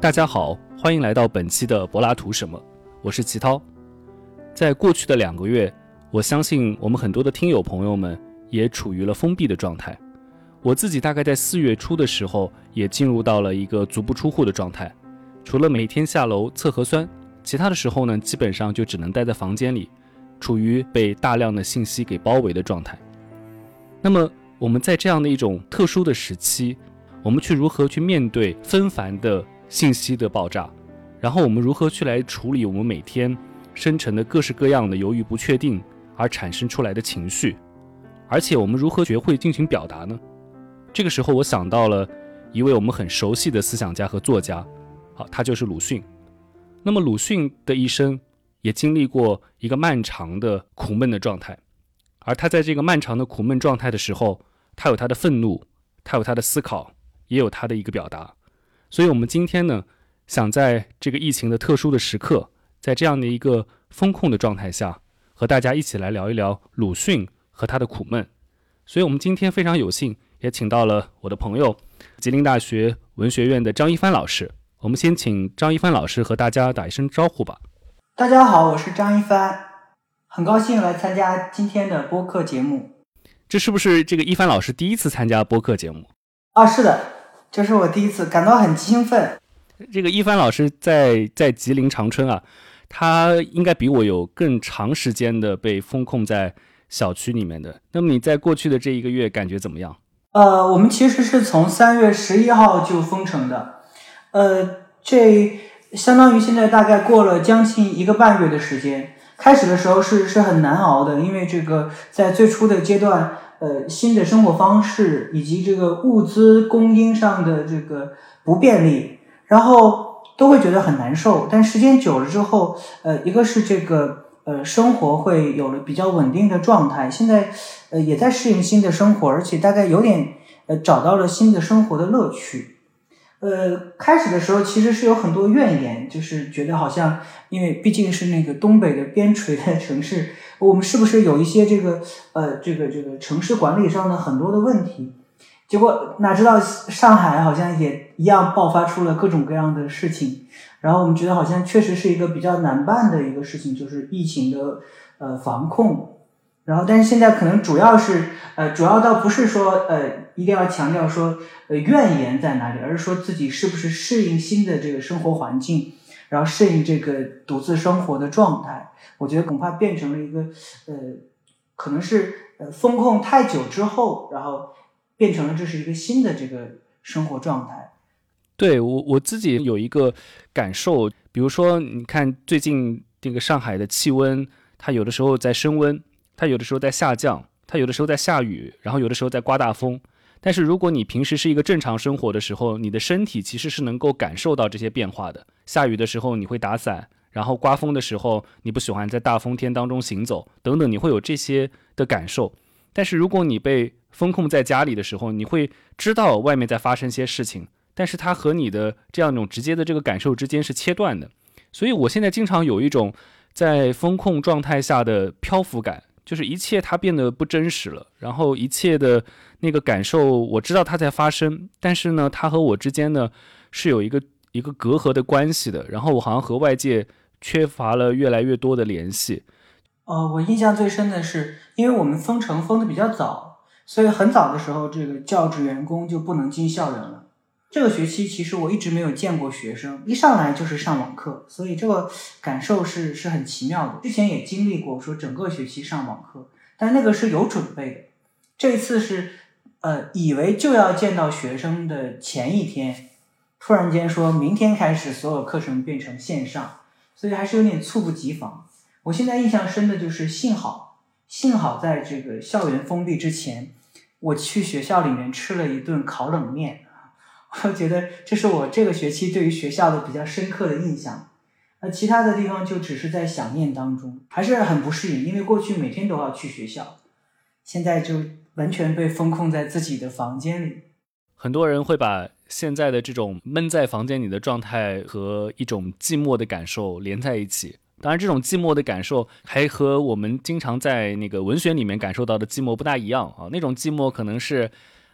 大家好，欢迎来到本期的柏拉图什么？我是齐涛。在过去的两个月，我相信我们很多的听友朋友们也处于了封闭的状态。我自己大概在四月初的时候，也进入到了一个足不出户的状态。除了每天下楼测核酸，其他的时候呢，基本上就只能待在房间里，处于被大量的信息给包围的状态。那么，我们在这样的一种特殊的时期，我们去如何去面对纷繁的信息的爆炸？然后我们如何去来处理我们每天生成的各式各样的由于不确定而产生出来的情绪？而且我们如何学会进行表达呢？这个时候，我想到了一位我们很熟悉的思想家和作家，好，他就是鲁迅。那么鲁迅的一生也经历过一个漫长的苦闷的状态，而他在这个漫长的苦闷状态的时候，他有他的愤怒，他有他的思考，也有他的一个表达。所以，我们今天呢，想在这个疫情的特殊的时刻，在这样的一个风控的状态下，和大家一起来聊一聊鲁迅和他的苦闷。所以，我们今天非常有幸，也请到了我的朋友，吉林大学文学院的张一帆老师。我们先请张一帆老师和大家打一声招呼吧。大家好，我是张一帆，很高兴来参加今天的播客节目。这是不是这个一帆老师第一次参加播客节目？啊，是的，这是我第一次，感到很兴奋。这个一帆老师在在吉林长春啊，他应该比我有更长时间的被封控在小区里面的。那么你在过去的这一个月感觉怎么样？呃，我们其实是从三月十一号就封城的。呃，这相当于现在大概过了将近一个半月的时间。开始的时候是是很难熬的，因为这个在最初的阶段，呃，新的生活方式以及这个物资供应上的这个不便利，然后都会觉得很难受。但时间久了之后，呃，一个是这个呃生活会有了比较稳定的状态，现在呃也在适应新的生活，而且大概有点呃找到了新的生活的乐趣。呃，开始的时候其实是有很多怨言，就是觉得好像，因为毕竟是那个东北的边陲的城市，我们是不是有一些这个呃，这个这个城市管理上的很多的问题？结果哪知道上海好像也一样爆发出了各种各样的事情，然后我们觉得好像确实是一个比较难办的一个事情，就是疫情的呃防控。然后，但是现在可能主要是，呃，主要倒不是说，呃，一定要强调说，呃，怨言在哪里，而是说自己是不是适应新的这个生活环境，然后适应这个独自生活的状态。我觉得恐怕变成了一个，呃，可能是呃风控太久之后，然后变成了这是一个新的这个生活状态。对我我自己有一个感受，比如说，你看最近这个上海的气温，它有的时候在升温。它有的时候在下降，它有的时候在下雨，然后有的时候在刮大风。但是如果你平时是一个正常生活的时候，你的身体其实是能够感受到这些变化的。下雨的时候你会打伞，然后刮风的时候你不喜欢在大风天当中行走，等等，你会有这些的感受。但是如果你被封控在家里的时候，你会知道外面在发生些事情，但是它和你的这样一种直接的这个感受之间是切断的。所以我现在经常有一种在风控状态下的漂浮感。就是一切它变得不真实了，然后一切的那个感受，我知道它在发生，但是呢，它和我之间呢是有一个一个隔阂的关系的，然后我好像和外界缺乏了越来越多的联系。呃，我印象最深的是，因为我们封城封的比较早，所以很早的时候，这个教职员工就不能进校园了。这个学期其实我一直没有见过学生，一上来就是上网课，所以这个感受是是很奇妙的。之前也经历过说整个学期上网课，但那个是有准备的。这次是呃以为就要见到学生的前一天，突然间说明天开始所有课程变成线上，所以还是有点猝不及防。我现在印象深的就是幸好幸好在这个校园封闭之前，我去学校里面吃了一顿烤冷面。我 觉得这是我这个学期对于学校的比较深刻的印象，那其他的地方就只是在想念当中，还是很不适应，因为过去每天都要去学校，现在就完全被封控在自己的房间里。很多人会把现在的这种闷在房间里的状态和一种寂寞的感受连在一起，当然，这种寂寞的感受还和我们经常在那个文学里面感受到的寂寞不大一样啊，那种寂寞可能是。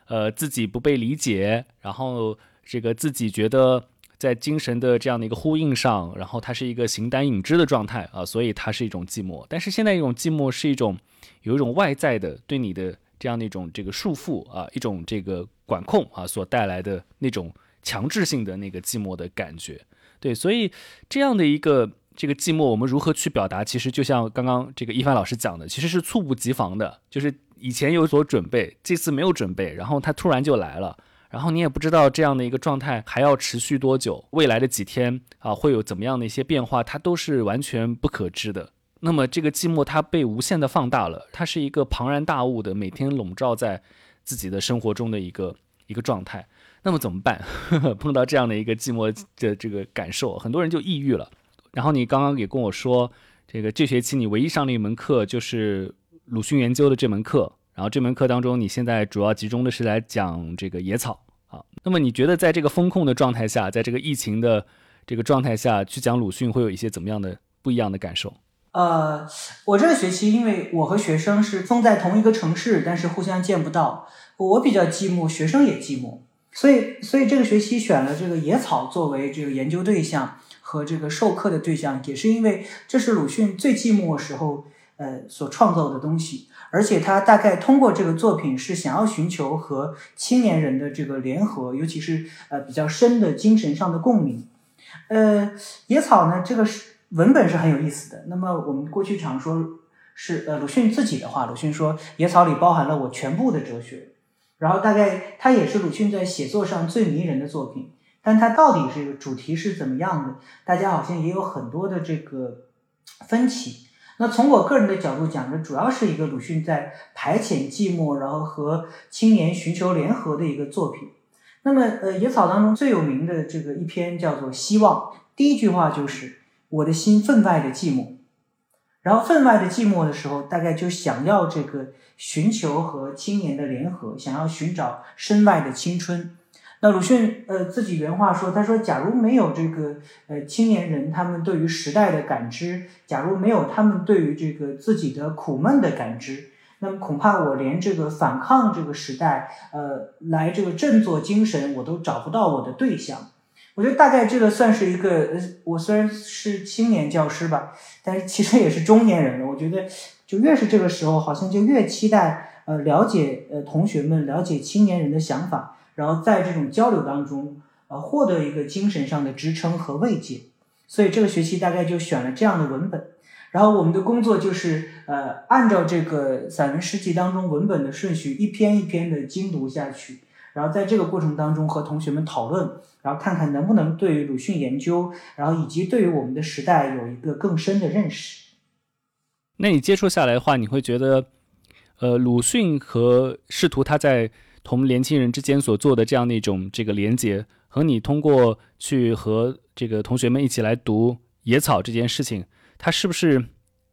呃，自己不被理解，然后这个自己觉得在精神的这样的一个呼应上，然后它是一个形单影只的状态啊，所以它是一种寂寞。但是现在一种寂寞是一种有一种外在的对你的这样的一种这个束缚啊，一种这个管控啊所带来的那种强制性的那个寂寞的感觉。对，所以这样的一个这个寂寞，我们如何去表达？其实就像刚刚这个一帆老师讲的，其实是猝不及防的，就是以前有所准备，这次没有准备，然后它突然就来了。然后你也不知道这样的一个状态还要持续多久，未来的几天啊会有怎么样的一些变化，它都是完全不可知的。那么这个寂寞它被无限的放大了，它是一个庞然大物的每天笼罩在自己的生活中的一个一个状态。那么怎么办？碰到这样的一个寂寞的这个感受，很多人就抑郁了。然后你刚刚也跟我说，这个这学期你唯一上的一门课就是鲁迅研究的这门课。然后这门课当中，你现在主要集中的是来讲这个野草。啊。那么你觉得在这个风控的状态下，在这个疫情的这个状态下去讲鲁迅，会有一些怎么样的不一样的感受？呃，我这个学期，因为我和学生是封在同一个城市，但是互相见不到，我比较寂寞，学生也寂寞，所以，所以这个学期选了这个野草作为这个研究对象和这个授课的对象，也是因为这是鲁迅最寂寞时候呃所创造的东西。而且他大概通过这个作品是想要寻求和青年人的这个联合，尤其是呃比较深的精神上的共鸣。呃，野草呢，这个是文本是很有意思的。那么我们过去常说是呃鲁迅自己的话，鲁迅说野草里包含了我全部的哲学。然后大概它也是鲁迅在写作上最迷人的作品。但它到底是主题是怎么样的？大家好像也有很多的这个分歧。那从我个人的角度讲呢，主要是一个鲁迅在排遣寂寞，然后和青年寻求联合的一个作品。那么，呃，野草当中最有名的这个一篇叫做《希望》，第一句话就是“我的心分外的寂寞”，然后分外的寂寞的时候，大概就想要这个寻求和青年的联合，想要寻找身外的青春。那鲁迅呃自己原话说，他说：“假如没有这个呃青年人他们对于时代的感知，假如没有他们对于这个自己的苦闷的感知，那么恐怕我连这个反抗这个时代，呃，来这个振作精神，我都找不到我的对象。我觉得大概这个算是一个，呃，我虽然是青年教师吧，但是其实也是中年人了。我觉得就越是这个时候，好像就越期待呃了解呃同学们了解青年人的想法。”然后在这种交流当中，呃，获得一个精神上的支撑和慰藉，所以这个学期大概就选了这样的文本。然后我们的工作就是，呃，按照这个散文诗集当中文本的顺序，一篇一篇的精读下去。然后在这个过程当中和同学们讨论，然后看看能不能对于鲁迅研究，然后以及对于我们的时代有一个更深的认识。那你接触下来的话，你会觉得，呃，鲁迅和试图他在。同年轻人之间所做的这样的一种这个连接，和你通过去和这个同学们一起来读野草这件事情，它是不是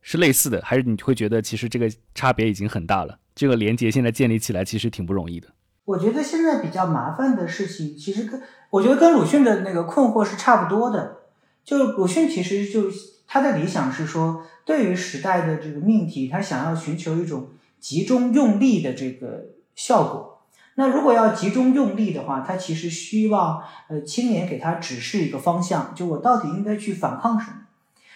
是类似的？还是你会觉得其实这个差别已经很大了？这个连接现在建立起来其实挺不容易的。我觉得现在比较麻烦的事情，其实跟我觉得跟鲁迅的那个困惑是差不多的。就鲁迅其实就他的理想是说，对于时代的这个命题，他想要寻求一种集中用力的这个效果。那如果要集中用力的话，他其实希望呃青年给他指示一个方向，就我到底应该去反抗什么？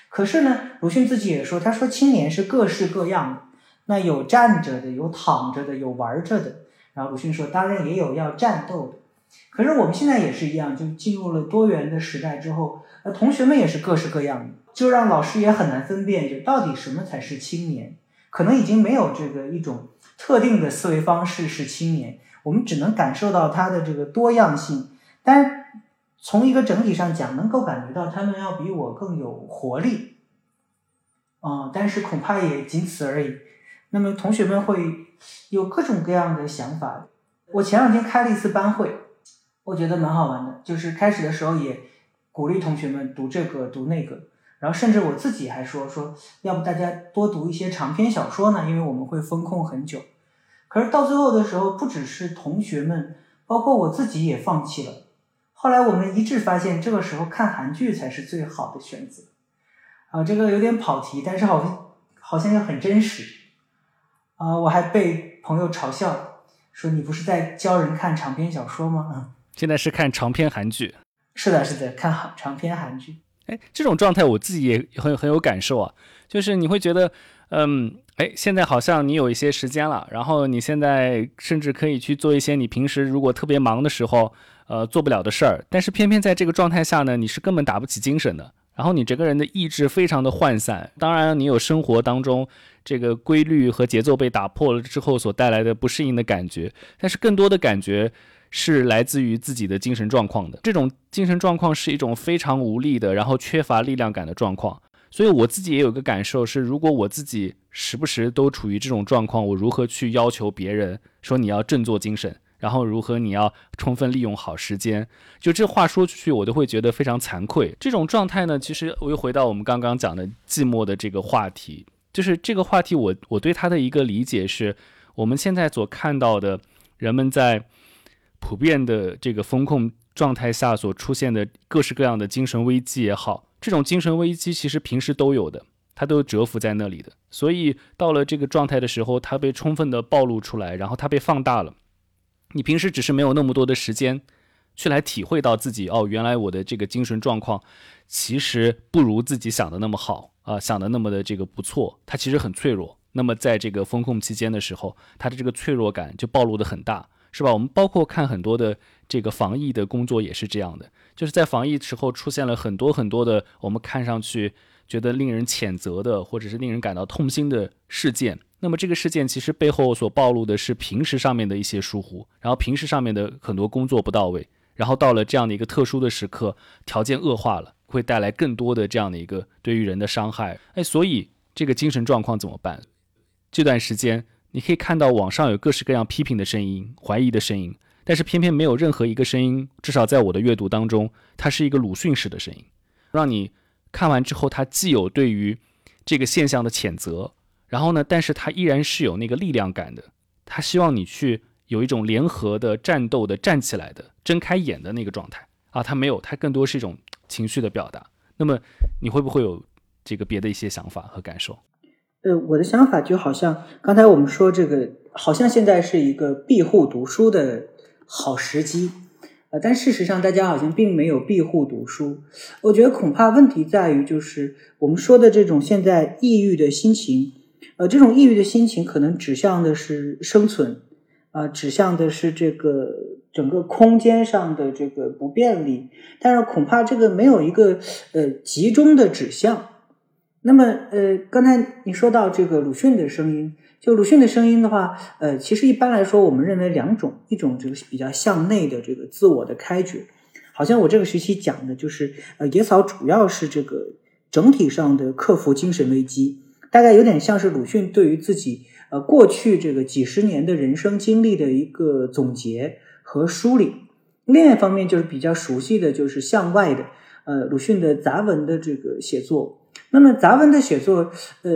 可是呢，鲁迅自己也说，他说青年是各式各样的，那有站着的，有躺着的，有玩着的。然后鲁迅说，当然也有要战斗的。可是我们现在也是一样，就进入了多元的时代之后，呃，同学们也是各式各样的，就让老师也很难分辨，就到底什么才是青年？可能已经没有这个一种特定的思维方式是青年。我们只能感受到它的这个多样性，但从一个整体上讲，能够感觉到他们要比我更有活力，啊，但是恐怕也仅此而已。那么同学们会有各种各样的想法。我前两天开了一次班会，我觉得蛮好玩的，就是开始的时候也鼓励同学们读这个读那个，然后甚至我自己还说说，要不大家多读一些长篇小说呢？因为我们会封控很久。可是到最后的时候，不只是同学们，包括我自己也放弃了。后来我们一致发现，这个时候看韩剧才是最好的选择。啊，这个有点跑题，但是好像好像又很真实。啊，我还被朋友嘲笑说：“你不是在教人看长篇小说吗？”现在是看长篇韩剧。是的，是的，看好长篇韩剧。哎，这种状态我自己也很很有感受啊，就是你会觉得，嗯，哎，现在好像你有一些时间了，然后你现在甚至可以去做一些你平时如果特别忙的时候，呃，做不了的事儿，但是偏偏在这个状态下呢，你是根本打不起精神的，然后你整个人的意志非常的涣散。当然，你有生活当中这个规律和节奏被打破了之后所带来的不适应的感觉，但是更多的感觉。是来自于自己的精神状况的，这种精神状况是一种非常无力的，然后缺乏力量感的状况。所以我自己也有个感受是，如果我自己时不时都处于这种状况，我如何去要求别人说你要振作精神，然后如何你要充分利用好时间？就这话说出去，我都会觉得非常惭愧。这种状态呢，其实我又回到我们刚刚讲的寂寞的这个话题，就是这个话题，我我对他的一个理解是，我们现在所看到的人们在。普遍的这个风控状态下所出现的各式各样的精神危机也好，这种精神危机其实平时都有的，它都蛰伏在那里的。所以到了这个状态的时候，它被充分的暴露出来，然后它被放大了。你平时只是没有那么多的时间去来体会到自己哦，原来我的这个精神状况其实不如自己想的那么好啊，想的那么的这个不错，它其实很脆弱。那么在这个风控期间的时候，它的这个脆弱感就暴露的很大。是吧？我们包括看很多的这个防疫的工作也是这样的，就是在防疫时候出现了很多很多的我们看上去觉得令人谴责的，或者是令人感到痛心的事件。那么这个事件其实背后所暴露的是平时上面的一些疏忽，然后平时上面的很多工作不到位，然后到了这样的一个特殊的时刻，条件恶化了，会带来更多的这样的一个对于人的伤害。哎，所以这个精神状况怎么办？这段时间。你可以看到网上有各式各样批评的声音、怀疑的声音，但是偏偏没有任何一个声音，至少在我的阅读当中，它是一个鲁迅式的声音，让你看完之后，它既有对于这个现象的谴责，然后呢，但是它依然是有那个力量感的，他希望你去有一种联合的战斗的站起来的睁开眼的那个状态啊，他没有，他更多是一种情绪的表达。那么你会不会有这个别的一些想法和感受？呃，我的想法就好像刚才我们说这个，好像现在是一个庇护读书的好时机，呃，但事实上大家好像并没有庇护读书。我觉得恐怕问题在于，就是我们说的这种现在抑郁的心情，呃，这种抑郁的心情可能指向的是生存，啊，指向的是这个整个空间上的这个不便利，但是恐怕这个没有一个呃集中的指向。那么，呃，刚才你说到这个鲁迅的声音，就鲁迅的声音的话，呃，其实一般来说，我们认为两种，一种就是比较向内的这个自我的开掘，好像我这个学期讲的就是，呃，野草主要是这个整体上的克服精神危机，大概有点像是鲁迅对于自己呃过去这个几十年的人生经历的一个总结和梳理。另一方面，就是比较熟悉的就是向外的，呃，鲁迅的杂文的这个写作。那么杂文的写作，呃，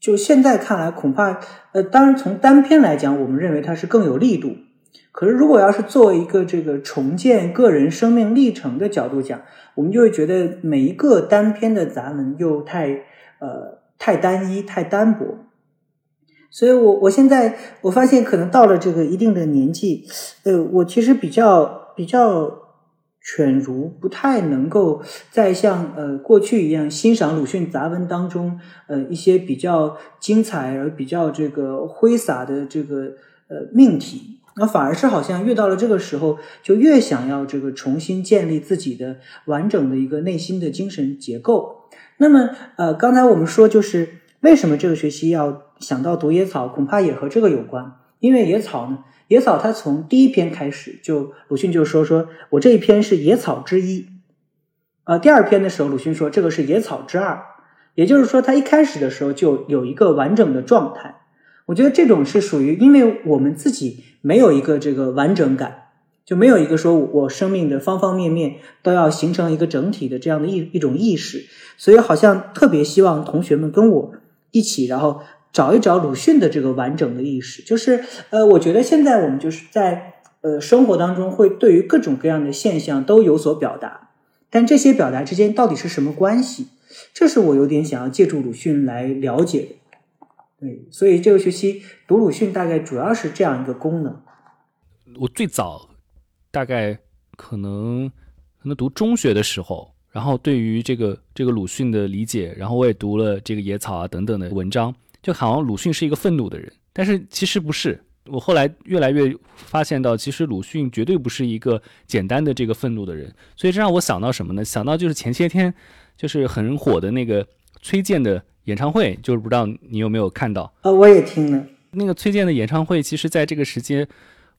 就现在看来，恐怕，呃，当然从单篇来讲，我们认为它是更有力度。可是，如果要是作为一个这个重建个人生命历程的角度讲，我们就会觉得每一个单篇的杂文又太，呃，太单一、太单薄。所以我我现在我发现，可能到了这个一定的年纪，呃，我其实比较比较。犬儒不太能够再像呃过去一样欣赏鲁迅杂文当中呃一些比较精彩而比较这个挥洒的这个呃命题，那反而是好像越到了这个时候，就越想要这个重新建立自己的完整的一个内心的精神结构。那么呃刚才我们说就是为什么这个学期要想到读野草，恐怕也和这个有关，因为野草呢。野草，他从第一篇开始就鲁迅就说说我这一篇是野草之一，呃，第二篇的时候鲁迅说这个是野草之二，也就是说他一开始的时候就有一个完整的状态。我觉得这种是属于，因为我们自己没有一个这个完整感，就没有一个说我生命的方方面面都要形成一个整体的这样的一一种意识，所以好像特别希望同学们跟我一起，然后。找一找鲁迅的这个完整的意识，就是呃，我觉得现在我们就是在呃生活当中会对于各种各样的现象都有所表达，但这些表达之间到底是什么关系？这是我有点想要借助鲁迅来了解的。对，所以这个学期读鲁迅大概主要是这样一个功能。我最早大概可能可能读中学的时候，然后对于这个这个鲁迅的理解，然后我也读了这个野草啊等等的文章，就好像鲁迅是一个愤怒的人，但是其实不是。我后来越来越发现到，其实鲁迅绝对不是一个简单的这个愤怒的人。所以这让我想到什么呢？想到就是前些天就是很火的那个崔健的演唱会，就是不知道你有没有看到？呃，我也听了那个崔健的演唱会，其实在这个时间。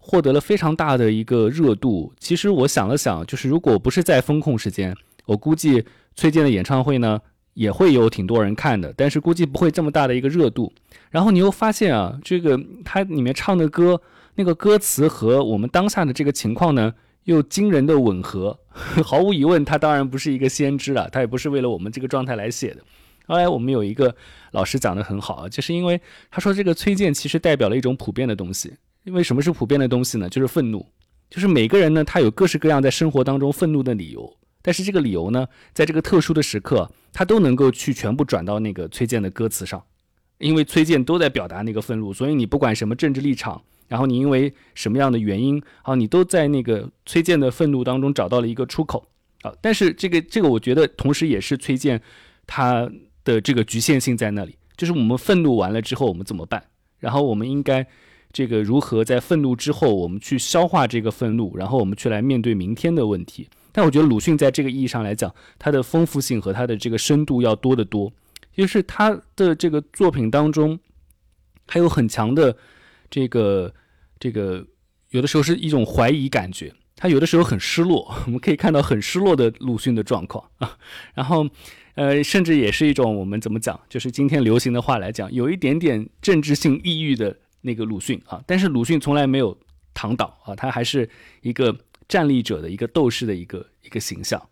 获得了非常大的一个热度。其实我想了想，就是如果不是在风控时间，我估计崔健的演唱会呢也会有挺多人看的，但是估计不会这么大的一个热度。然后你又发现啊，这个他里面唱的歌，那个歌词和我们当下的这个情况呢又惊人的吻合。毫无疑问，他当然不是一个先知了，他也不是为了我们这个状态来写的。后来我们有一个老师讲的很好啊，就是因为他说这个崔健其实代表了一种普遍的东西。因为什么是普遍的东西呢？就是愤怒，就是每个人呢，他有各式各样在生活当中愤怒的理由，但是这个理由呢，在这个特殊的时刻，他都能够去全部转到那个崔健的歌词上，因为崔健都在表达那个愤怒，所以你不管什么政治立场，然后你因为什么样的原因，啊，你都在那个崔健的愤怒当中找到了一个出口，啊，但是这个这个我觉得同时也是崔健他的这个局限性在那里，就是我们愤怒完了之后我们怎么办？然后我们应该。这个如何在愤怒之后，我们去消化这个愤怒，然后我们去来面对明天的问题？但我觉得鲁迅在这个意义上来讲，他的丰富性和他的这个深度要多得多。就是他的这个作品当中，还有很强的这个这个，有的时候是一种怀疑感觉，他有的时候很失落，我们可以看到很失落的鲁迅的状况啊。然后，呃，甚至也是一种我们怎么讲，就是今天流行的话来讲，有一点点政治性抑郁的。那个鲁迅啊，但是鲁迅从来没有躺倒啊，他还是一个站立者的一个斗士的一个一个形象。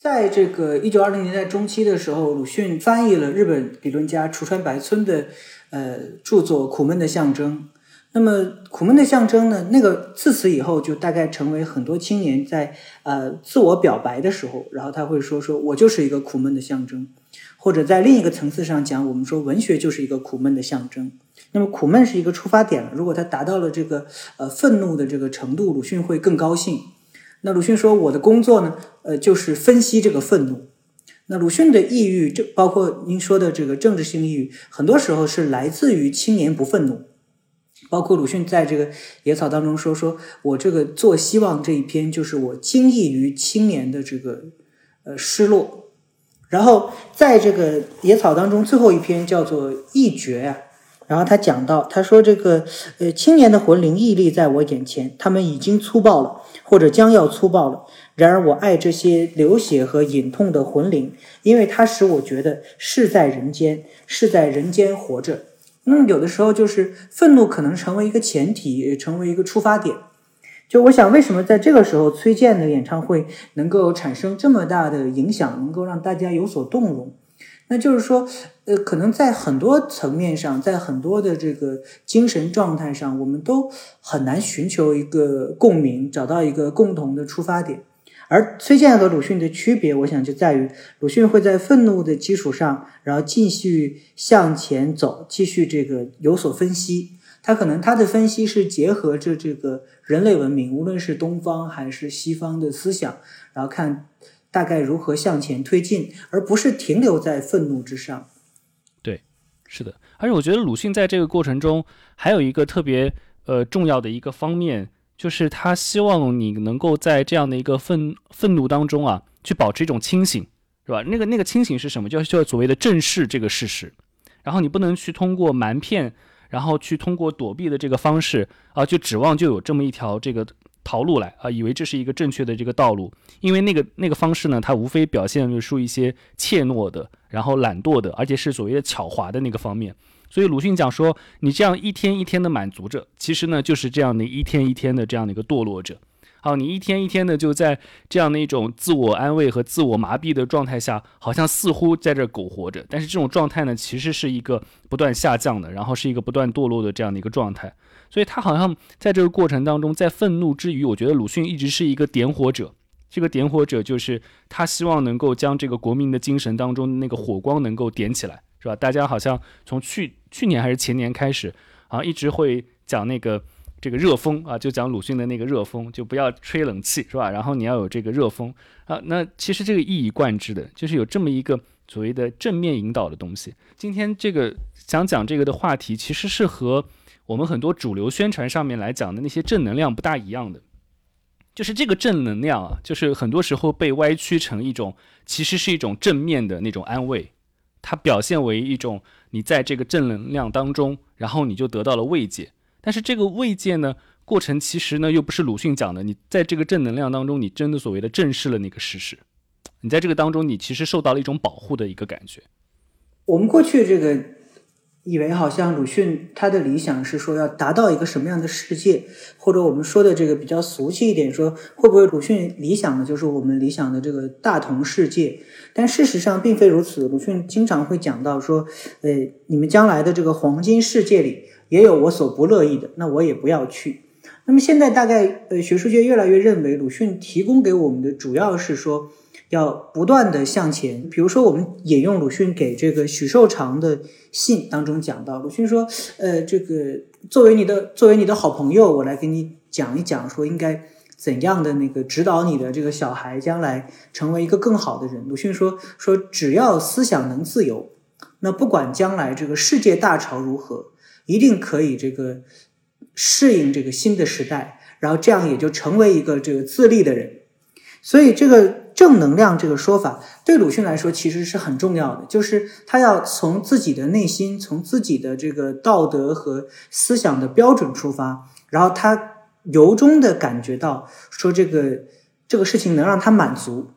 在这个一九二零年代中期的时候，鲁迅翻译了日本理论家楚川白村的呃著作《苦闷的象征》。那么《苦闷的象征》呢，那个自此以后就大概成为很多青年在呃自我表白的时候，然后他会说说我就是一个苦闷的象征，或者在另一个层次上讲，我们说文学就是一个苦闷的象征。那么苦闷是一个出发点。如果他达到了这个呃愤怒的这个程度，鲁迅会更高兴。那鲁迅说：“我的工作呢，呃，就是分析这个愤怒。”那鲁迅的抑郁，这包括您说的这个政治性抑郁，很多时候是来自于青年不愤怒。包括鲁迅在这个《野草》当中说：“说我这个做希望这一篇，就是我惊异于青年的这个呃失落。”然后在这个《野草》当中，最后一篇叫做《一绝》啊。然后他讲到，他说这个，呃，青年的魂灵屹立在我眼前，他们已经粗暴了，或者将要粗暴了。然而我爱这些流血和隐痛的魂灵，因为它使我觉得是在人间，是在人间活着。那么有的时候就是愤怒可能成为一个前提，成为一个出发点。就我想，为什么在这个时候崔健的演唱会能够产生这么大的影响，能够让大家有所动容？那就是说，呃，可能在很多层面上，在很多的这个精神状态上，我们都很难寻求一个共鸣，找到一个共同的出发点。而崔健和鲁迅的区别，我想就在于，鲁迅会在愤怒的基础上，然后继续向前走，继续这个有所分析。他可能他的分析是结合着这个人类文明，无论是东方还是西方的思想，然后看。大概如何向前推进，而不是停留在愤怒之上。对，是的。而且我觉得鲁迅在这个过程中还有一个特别呃重要的一个方面，就是他希望你能够在这样的一个愤愤怒当中啊，去保持一种清醒，是吧？那个那个清醒是什么？就就所谓的正视这个事实。然后你不能去通过瞒骗，然后去通过躲避的这个方式啊，就指望就有这么一条这个。逃路来啊，以为这是一个正确的这个道路，因为那个那个方式呢，它无非表现出一些怯懦的，然后懒惰的，而且是所谓的巧滑的那个方面。所以鲁迅讲说，你这样一天一天的满足着，其实呢，就是这样的一天一天的这样的一个堕落者。好，你一天一天的就在这样的一种自我安慰和自我麻痹的状态下，好像似乎在这苟活着，但是这种状态呢，其实是一个不断下降的，然后是一个不断堕落的这样的一个状态。所以他好像在这个过程当中，在愤怒之余，我觉得鲁迅一直是一个点火者。这个点火者就是他希望能够将这个国民的精神当中那个火光能够点起来，是吧？大家好像从去去年还是前年开始啊，一直会讲那个这个热风啊，就讲鲁迅的那个热风，就不要吹冷气，是吧？然后你要有这个热风啊。那其实这个一以贯之的，就是有这么一个所谓的正面引导的东西。今天这个想讲这个的话题，其实是和我们很多主流宣传上面来讲的那些正能量不大一样的。就是这个正能量啊，就是很多时候被歪曲成一种，其实是一种正面的那种安慰，它表现为一种你在这个正能量当中，然后你就得到了慰藉。但是这个慰藉呢，过程其实呢又不是鲁迅讲的。你在这个正能量当中，你真的所谓的正视了那个事实。你在这个当中，你其实受到了一种保护的一个感觉。我们过去这个以为，好像鲁迅他的理想是说要达到一个什么样的世界，或者我们说的这个比较俗气一点，说会不会鲁迅理想的就是我们理想的这个大同世界？但事实上并非如此。鲁迅经常会讲到说，呃，你们将来的这个黄金世界里。也有我所不乐意的，那我也不要去。那么现在大概呃，学术界越来越认为，鲁迅提供给我们的主要是说，要不断的向前。比如说，我们引用鲁迅给这个许寿裳的信当中讲到，鲁迅说，呃，这个作为你的作为你的好朋友，我来给你讲一讲，说应该怎样的那个指导你的这个小孩将来成为一个更好的人。鲁迅说说，只要思想能自由，那不管将来这个世界大潮如何。一定可以这个适应这个新的时代，然后这样也就成为一个这个自立的人。所以，这个正能量这个说法对鲁迅来说其实是很重要的，就是他要从自己的内心，从自己的这个道德和思想的标准出发，然后他由衷的感觉到说这个这个事情能让他满足。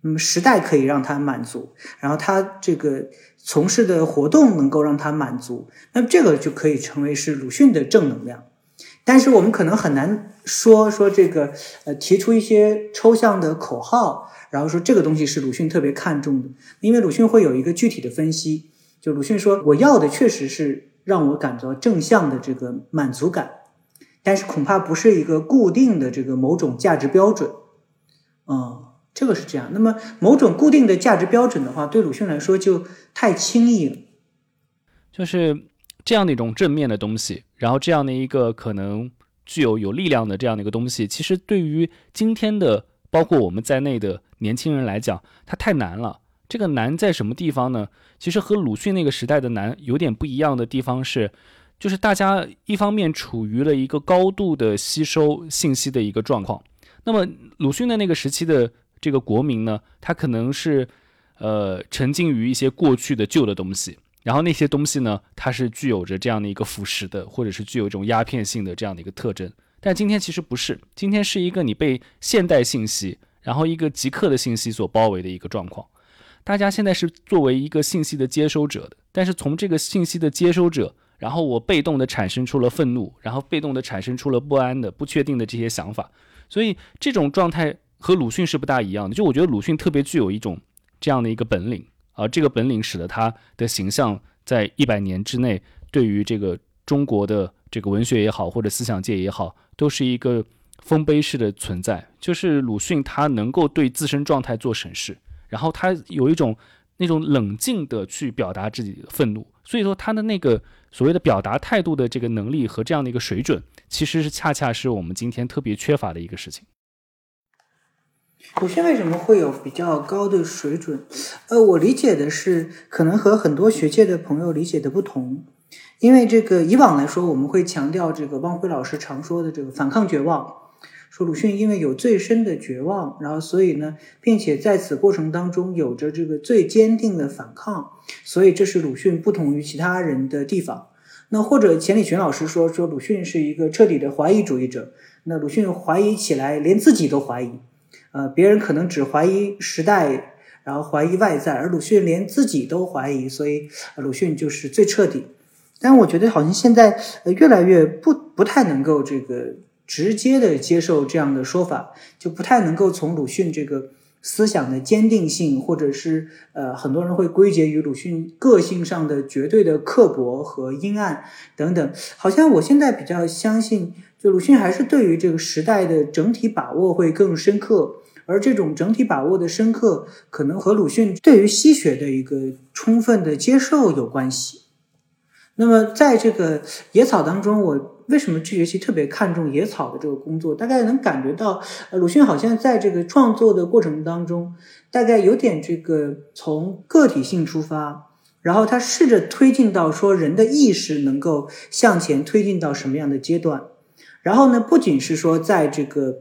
那么时代可以让他满足，然后他这个从事的活动能够让他满足，那么这个就可以成为是鲁迅的正能量。但是我们可能很难说说这个呃提出一些抽象的口号，然后说这个东西是鲁迅特别看重的，因为鲁迅会有一个具体的分析。就鲁迅说，我要的确实是让我感到正向的这个满足感，但是恐怕不是一个固定的这个某种价值标准，嗯。这个是这样，那么某种固定的价值标准的话，对鲁迅来说就太轻易了。就是这样的一种正面的东西，然后这样的一个可能具有有力量的这样的一个东西，其实对于今天的包括我们在内的年轻人来讲，它太难了。这个难在什么地方呢？其实和鲁迅那个时代的难有点不一样的地方是，就是大家一方面处于了一个高度的吸收信息的一个状况，那么鲁迅的那个时期的。这个国民呢，他可能是，呃，沉浸于一些过去的旧的东西，然后那些东西呢，它是具有着这样的一个腐蚀的，或者是具有一种鸦片性的这样的一个特征。但今天其实不是，今天是一个你被现代信息，然后一个即刻的信息所包围的一个状况。大家现在是作为一个信息的接收者的，但是从这个信息的接收者，然后我被动的产生出了愤怒，然后被动的产生出了不安的、不确定的这些想法，所以这种状态。和鲁迅是不大一样的，就我觉得鲁迅特别具有一种这样的一个本领啊，这个本领使得他的形象在一百年之内，对于这个中国的这个文学也好，或者思想界也好，都是一个丰碑式的存在。就是鲁迅他能够对自身状态做审视，然后他有一种那种冷静的去表达自己的愤怒，所以说他的那个所谓的表达态度的这个能力和这样的一个水准，其实是恰恰是我们今天特别缺乏的一个事情。鲁迅为什么会有比较高的水准？呃，我理解的是，可能和很多学界的朋友理解的不同。因为这个以往来说，我们会强调这个汪晖老师常说的这个反抗绝望，说鲁迅因为有最深的绝望，然后所以呢，并且在此过程当中有着这个最坚定的反抗，所以这是鲁迅不同于其他人的地方。那或者钱理群老师说，说鲁迅是一个彻底的怀疑主义者，那鲁迅怀疑起来连自己都怀疑。呃，别人可能只怀疑时代，然后怀疑外在，而鲁迅连自己都怀疑，所以鲁迅就是最彻底。但我觉得好像现在越来越不不太能够这个直接的接受这样的说法，就不太能够从鲁迅这个思想的坚定性，或者是呃很多人会归结于鲁迅个性上的绝对的刻薄和阴暗等等。好像我现在比较相信，就鲁迅还是对于这个时代的整体把握会更深刻。而这种整体把握的深刻，可能和鲁迅对于西学的一个充分的接受有关系。那么，在这个野草当中，我为什么这学期特别看重野草的这个工作？大概能感觉到，呃，鲁迅好像在这个创作的过程当中，大概有点这个从个体性出发，然后他试着推进到说人的意识能够向前推进到什么样的阶段。然后呢，不仅是说在这个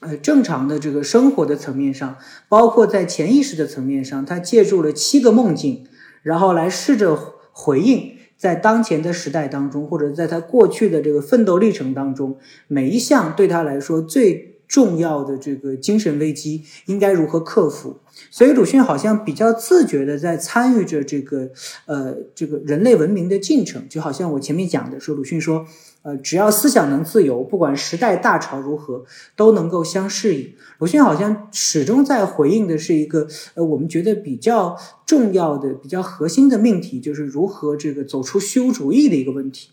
呃正常的这个生活的层面上，包括在潜意识的层面上，他借助了七个梦境，然后来试着回应。在当前的时代当中，或者在他过去的这个奋斗历程当中，每一项对他来说最重要的这个精神危机应该如何克服？所以鲁迅好像比较自觉的在参与着这个呃这个人类文明的进程，就好像我前面讲的说，鲁迅说。呃，只要思想能自由，不管时代大潮如何，都能够相适应。鲁迅好像始终在回应的是一个呃，我们觉得比较重要的、比较核心的命题，就是如何这个走出虚无主义的一个问题。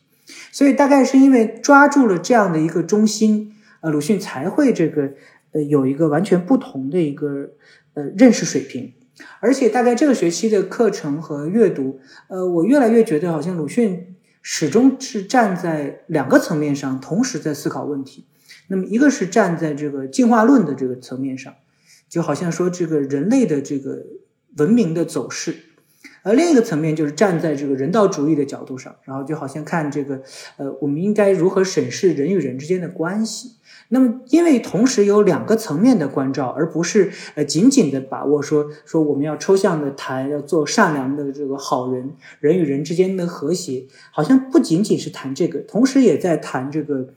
所以，大概是因为抓住了这样的一个中心，呃，鲁迅才会这个呃有一个完全不同的一个呃认识水平。而且，大概这个学期的课程和阅读，呃，我越来越觉得好像鲁迅。始终是站在两个层面上同时在思考问题。那么，一个是站在这个进化论的这个层面上，就好像说这个人类的这个文明的走势；而另一个层面就是站在这个人道主义的角度上，然后就好像看这个呃，我们应该如何审视人与人之间的关系。那么，因为同时有两个层面的关照，而不是呃紧紧的把握说说我们要抽象的谈要做善良的这个好人，人与人之间的和谐，好像不仅仅是谈这个，同时也在谈这个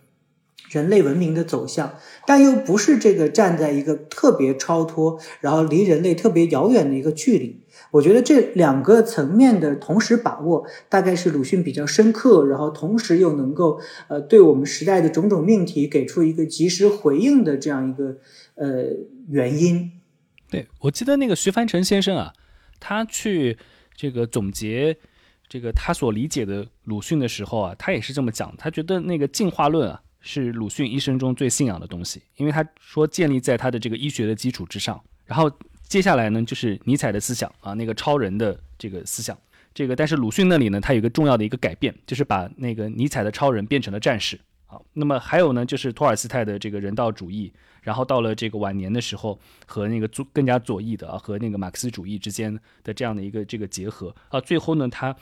人类文明的走向，但又不是这个站在一个特别超脱，然后离人类特别遥远的一个距离。我觉得这两个层面的同时把握，大概是鲁迅比较深刻，然后同时又能够呃对我们时代的种种命题给出一个及时回应的这样一个呃原因。对我记得那个徐凡成先生啊，他去这个总结这个他所理解的鲁迅的时候啊，他也是这么讲，他觉得那个进化论啊是鲁迅一生中最信仰的东西，因为他说建立在他的这个医学的基础之上，然后。接下来呢，就是尼采的思想啊，那个超人的这个思想，这个但是鲁迅那里呢，他有一个重要的一个改变，就是把那个尼采的超人变成了战士啊。那么还有呢，就是托尔斯泰的这个人道主义，然后到了这个晚年的时候，和那个左更加左翼的啊，和那个马克思主义之间的这样的一个这个结合啊，最后呢，他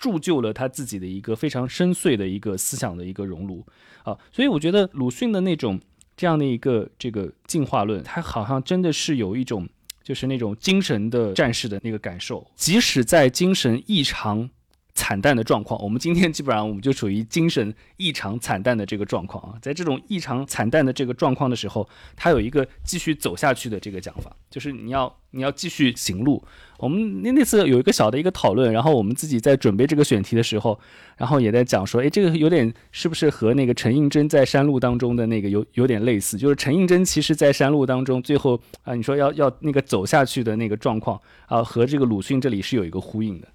铸就了他自己的一个非常深邃的一个思想的一个熔炉啊。所以我觉得鲁迅的那种。这样的一个这个进化论，他好像真的是有一种，就是那种精神的战士的那个感受，即使在精神异常。惨淡的状况，我们今天基本上我们就处于精神异常惨淡的这个状况啊，在这种异常惨淡的这个状况的时候，他有一个继续走下去的这个讲法，就是你要你要继续行路。我们那那次有一个小的一个讨论，然后我们自己在准备这个选题的时候，然后也在讲说，哎，这个有点是不是和那个陈应真在山路当中的那个有有点类似？就是陈应真其实在山路当中最后啊，你说要要那个走下去的那个状况啊，和这个鲁迅这里是有一个呼应的。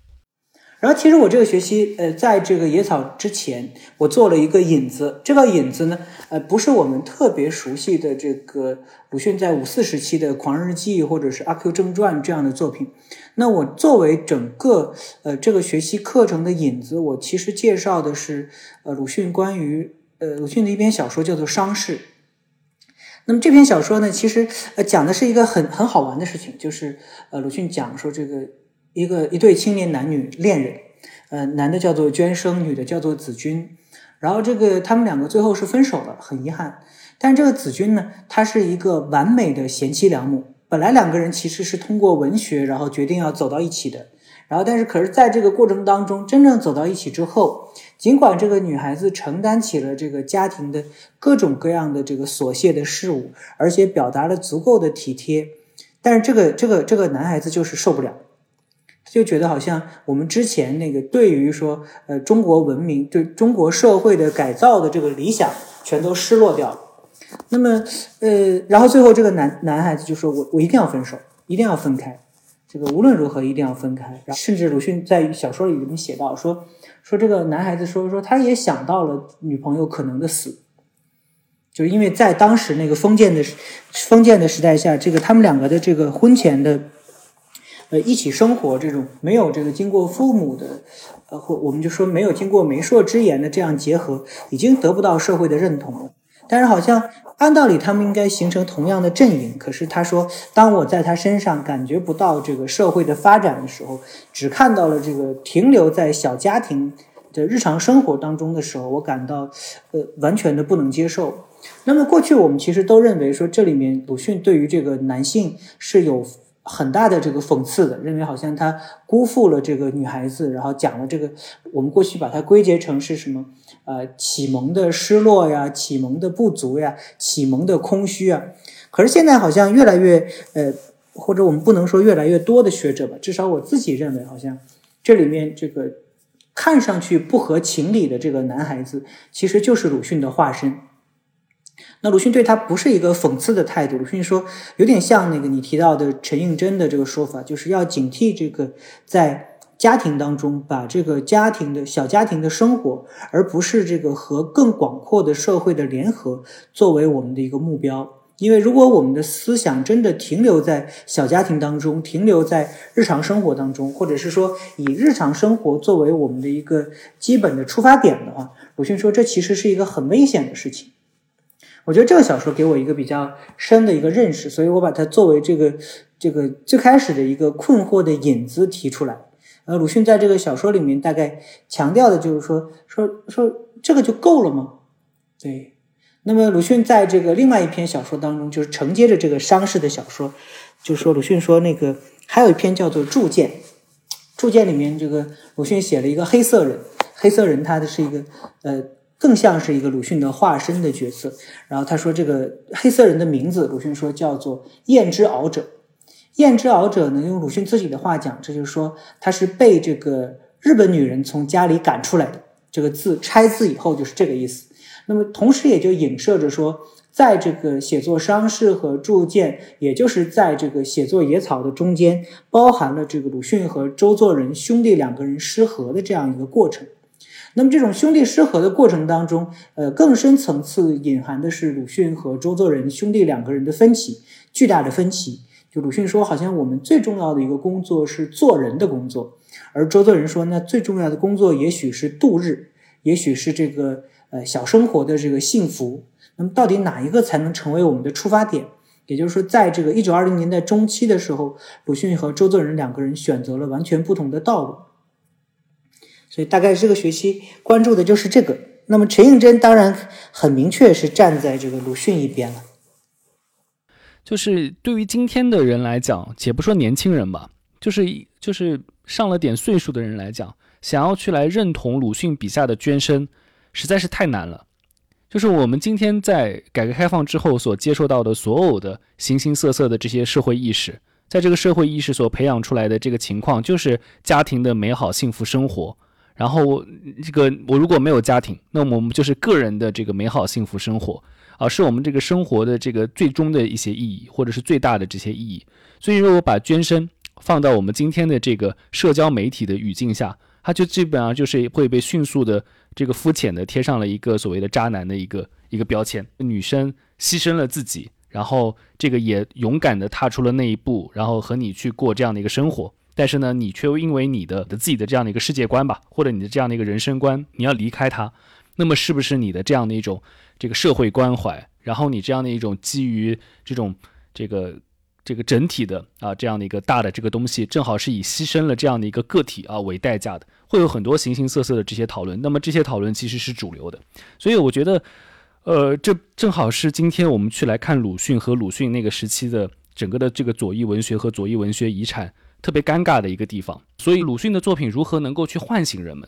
然后，其实我这个学期，呃，在这个野草之前，我做了一个引子。这个引子呢，呃，不是我们特别熟悉的这个鲁迅在五四时期的《狂人日记》或者是《阿 Q 正传》这样的作品。那我作为整个呃这个学期课程的引子，我其实介绍的是呃鲁迅关于呃鲁迅的一篇小说，叫做《伤逝》。那么这篇小说呢，其实呃讲的是一个很很好玩的事情，就是呃鲁迅讲说这个。一个一对青年男女恋人，呃，男的叫做娟生，女的叫做子君。然后这个他们两个最后是分手了，很遗憾。但这个子君呢，他是一个完美的贤妻良母。本来两个人其实是通过文学，然后决定要走到一起的。然后但是可是在这个过程当中，真正走到一起之后，尽管这个女孩子承担起了这个家庭的各种各样的这个琐屑的事物，而且表达了足够的体贴，但是这个这个这个男孩子就是受不了。就觉得好像我们之前那个对于说，呃，中国文明对中国社会的改造的这个理想，全都失落掉了。那么，呃，然后最后这个男男孩子就说：“我我一定要分手，一定要分开，这个无论如何一定要分开。”甚至鲁迅在小说里面写到说：“说这个男孩子说说他也想到了女朋友可能的死，就因为在当时那个封建的封建的时代下，这个他们两个的这个婚前的。呃，一起生活这种没有这个经过父母的呃，或我们就说没有经过媒妁之言的这样结合，已经得不到社会的认同了。但是好像按道理他们应该形成同样的阵营。可是他说，当我在他身上感觉不到这个社会的发展的时候，只看到了这个停留在小家庭的日常生活当中的时候，我感到呃完全的不能接受。那么过去我们其实都认为说，这里面鲁迅对于这个男性是有。很大的这个讽刺的，认为好像他辜负了这个女孩子，然后讲了这个，我们过去把它归结成是什么？呃，启蒙的失落呀，启蒙的不足呀，启蒙的空虚啊。可是现在好像越来越，呃，或者我们不能说越来越多的学者吧，至少我自己认为，好像这里面这个看上去不合情理的这个男孩子，其实就是鲁迅的化身。那鲁迅对他不是一个讽刺的态度，鲁迅说有点像那个你提到的陈应真的这个说法，就是要警惕这个在家庭当中把这个家庭的小家庭的生活，而不是这个和更广阔的社会的联合作为我们的一个目标。因为如果我们的思想真的停留在小家庭当中，停留在日常生活当中，或者是说以日常生活作为我们的一个基本的出发点的话，鲁迅说这其实是一个很危险的事情。我觉得这个小说给我一个比较深的一个认识，所以我把它作为这个这个最开始的一个困惑的引子提出来。呃，鲁迅在这个小说里面大概强调的就是说说说这个就够了吗？对。那么鲁迅在这个另外一篇小说当中，就是承接着这个伤势的小说，就说鲁迅说那个还有一篇叫做《铸剑》，《铸剑》里面这个鲁迅写了一个黑色人，黑色人他的是一个呃。更像是一个鲁迅的化身的角色。然后他说，这个黑色人的名字，鲁迅说叫做“燕之敖者”。燕之敖者呢，用鲁迅自己的话讲，这就是说他是被这个日本女人从家里赶出来的。这个字拆字以后就是这个意思。那么同时也就影射着说，在这个写作伤逝和铸剑，也就是在这个写作野草的中间，包含了这个鲁迅和周作人兄弟两个人失和的这样一个过程。那么这种兄弟失和的过程当中，呃，更深层次隐含的是鲁迅和周作人兄弟两个人的分歧，巨大的分歧。就鲁迅说，好像我们最重要的一个工作是做人的工作，而周作人说，那最重要的工作也许是度日，也许是这个呃小生活的这个幸福。那么到底哪一个才能成为我们的出发点？也就是说，在这个一九二零年代中期的时候，鲁迅和周作人两个人选择了完全不同的道路。所以大概这个学期关注的就是这个。那么陈应真当然很明确是站在这个鲁迅一边了。就是对于今天的人来讲，且不说年轻人吧，就是就是上了点岁数的人来讲，想要去来认同鲁迅笔下的捐身，实在是太难了。就是我们今天在改革开放之后所接受到的所有的形形色色的这些社会意识，在这个社会意识所培养出来的这个情况，就是家庭的美好幸福生活。然后这个我如果没有家庭，那么我们就是个人的这个美好幸福生活啊，是我们这个生活的这个最终的一些意义，或者是最大的这些意义。所以，如果把捐身放到我们今天的这个社交媒体的语境下，它就基本上就是会被迅速的这个肤浅的贴上了一个所谓的渣男的一个一个标签。女生牺牲了自己，然后这个也勇敢的踏出了那一步，然后和你去过这样的一个生活。但是呢，你却又因为你的的自己的这样的一个世界观吧，或者你的这样的一个人生观，你要离开他，那么是不是你的这样的一种这个社会关怀，然后你这样的一种基于这种这个这个整体的啊这样的一个大的这个东西，正好是以牺牲了这样的一个个体啊为代价的，会有很多形形色色的这些讨论。那么这些讨论其实是主流的，所以我觉得，呃，这正好是今天我们去来看鲁迅和鲁迅那个时期的整个的这个左翼文学和左翼文学遗产。特别尴尬的一个地方，所以鲁迅的作品如何能够去唤醒人们，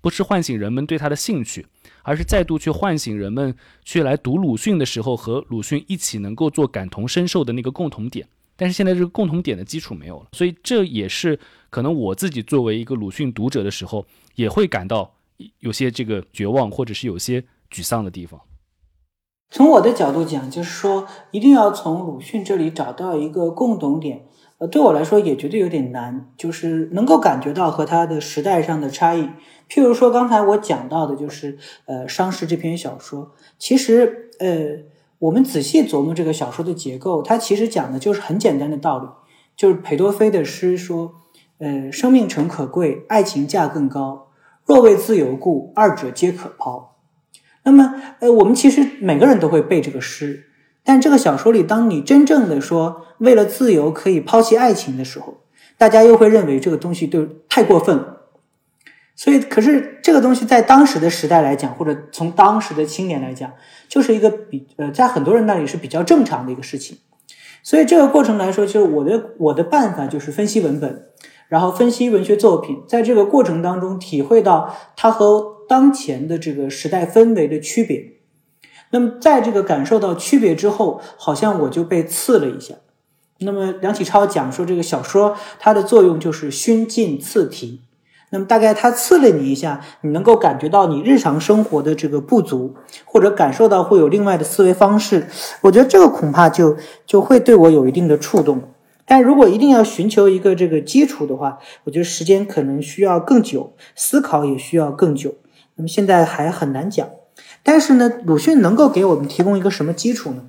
不是唤醒人们对他的兴趣，而是再度去唤醒人们去来读鲁迅的时候和鲁迅一起能够做感同身受的那个共同点。但是现在这个共同点的基础没有了，所以这也是可能我自己作为一个鲁迅读者的时候，也会感到有些这个绝望或者是有些沮丧的地方。从我的角度讲，就是说一定要从鲁迅这里找到一个共同点。呃，对我来说也觉得有点难，就是能够感觉到和他的时代上的差异。譬如说，刚才我讲到的，就是呃，《伤逝》这篇小说，其实呃，我们仔细琢磨这个小说的结构，它其实讲的就是很简单的道理，就是裴多菲的诗说，呃，生命诚可贵，爱情价更高。若为自由故，二者皆可抛。那么，呃，我们其实每个人都会背这个诗，但这个小说里，当你真正的说为了自由可以抛弃爱情的时候，大家又会认为这个东西就太过分了。所以，可是这个东西在当时的时代来讲，或者从当时的青年来讲，就是一个比呃，在很多人那里是比较正常的一个事情。所以，这个过程来说，就是我的我的办法就是分析文本，然后分析文学作品，在这个过程当中体会到它和当前的这个时代氛围的区别。那么，在这个感受到区别之后，好像我就被刺了一下。那么，梁启超讲说，这个小说它的作用就是熏进刺题。那么大概他刺了你一下，你能够感觉到你日常生活的这个不足，或者感受到会有另外的思维方式。我觉得这个恐怕就就会对我有一定的触动。但如果一定要寻求一个这个基础的话，我觉得时间可能需要更久，思考也需要更久。那么现在还很难讲。但是呢，鲁迅能够给我们提供一个什么基础呢？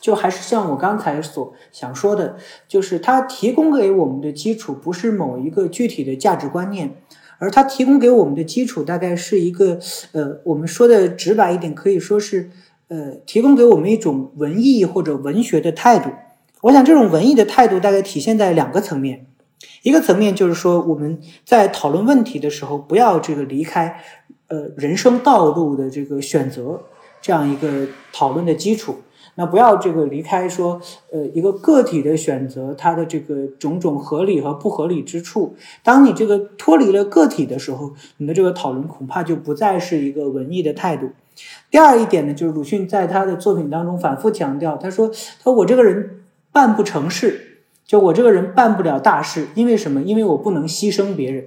就还是像我刚才所想说的，就是他提供给我们的基础不是某一个具体的价值观念，而他提供给我们的基础大概是一个，呃，我们说的直白一点，可以说是，呃，提供给我们一种文艺或者文学的态度。我想这种文艺的态度大概体现在两个层面，一个层面就是说我们在讨论问题的时候，不要这个离开，呃，人生道路的这个选择这样一个讨论的基础。那不要这个离开说，呃，一个个体的选择，它的这个种种合理和不合理之处。当你这个脱离了个体的时候，你的这个讨论恐怕就不再是一个文艺的态度。第二一点呢，就是鲁迅在他的作品当中反复强调，他说：“他说我这个人办不成事，就我这个人办不了大事，因为什么？因为我不能牺牲别人。”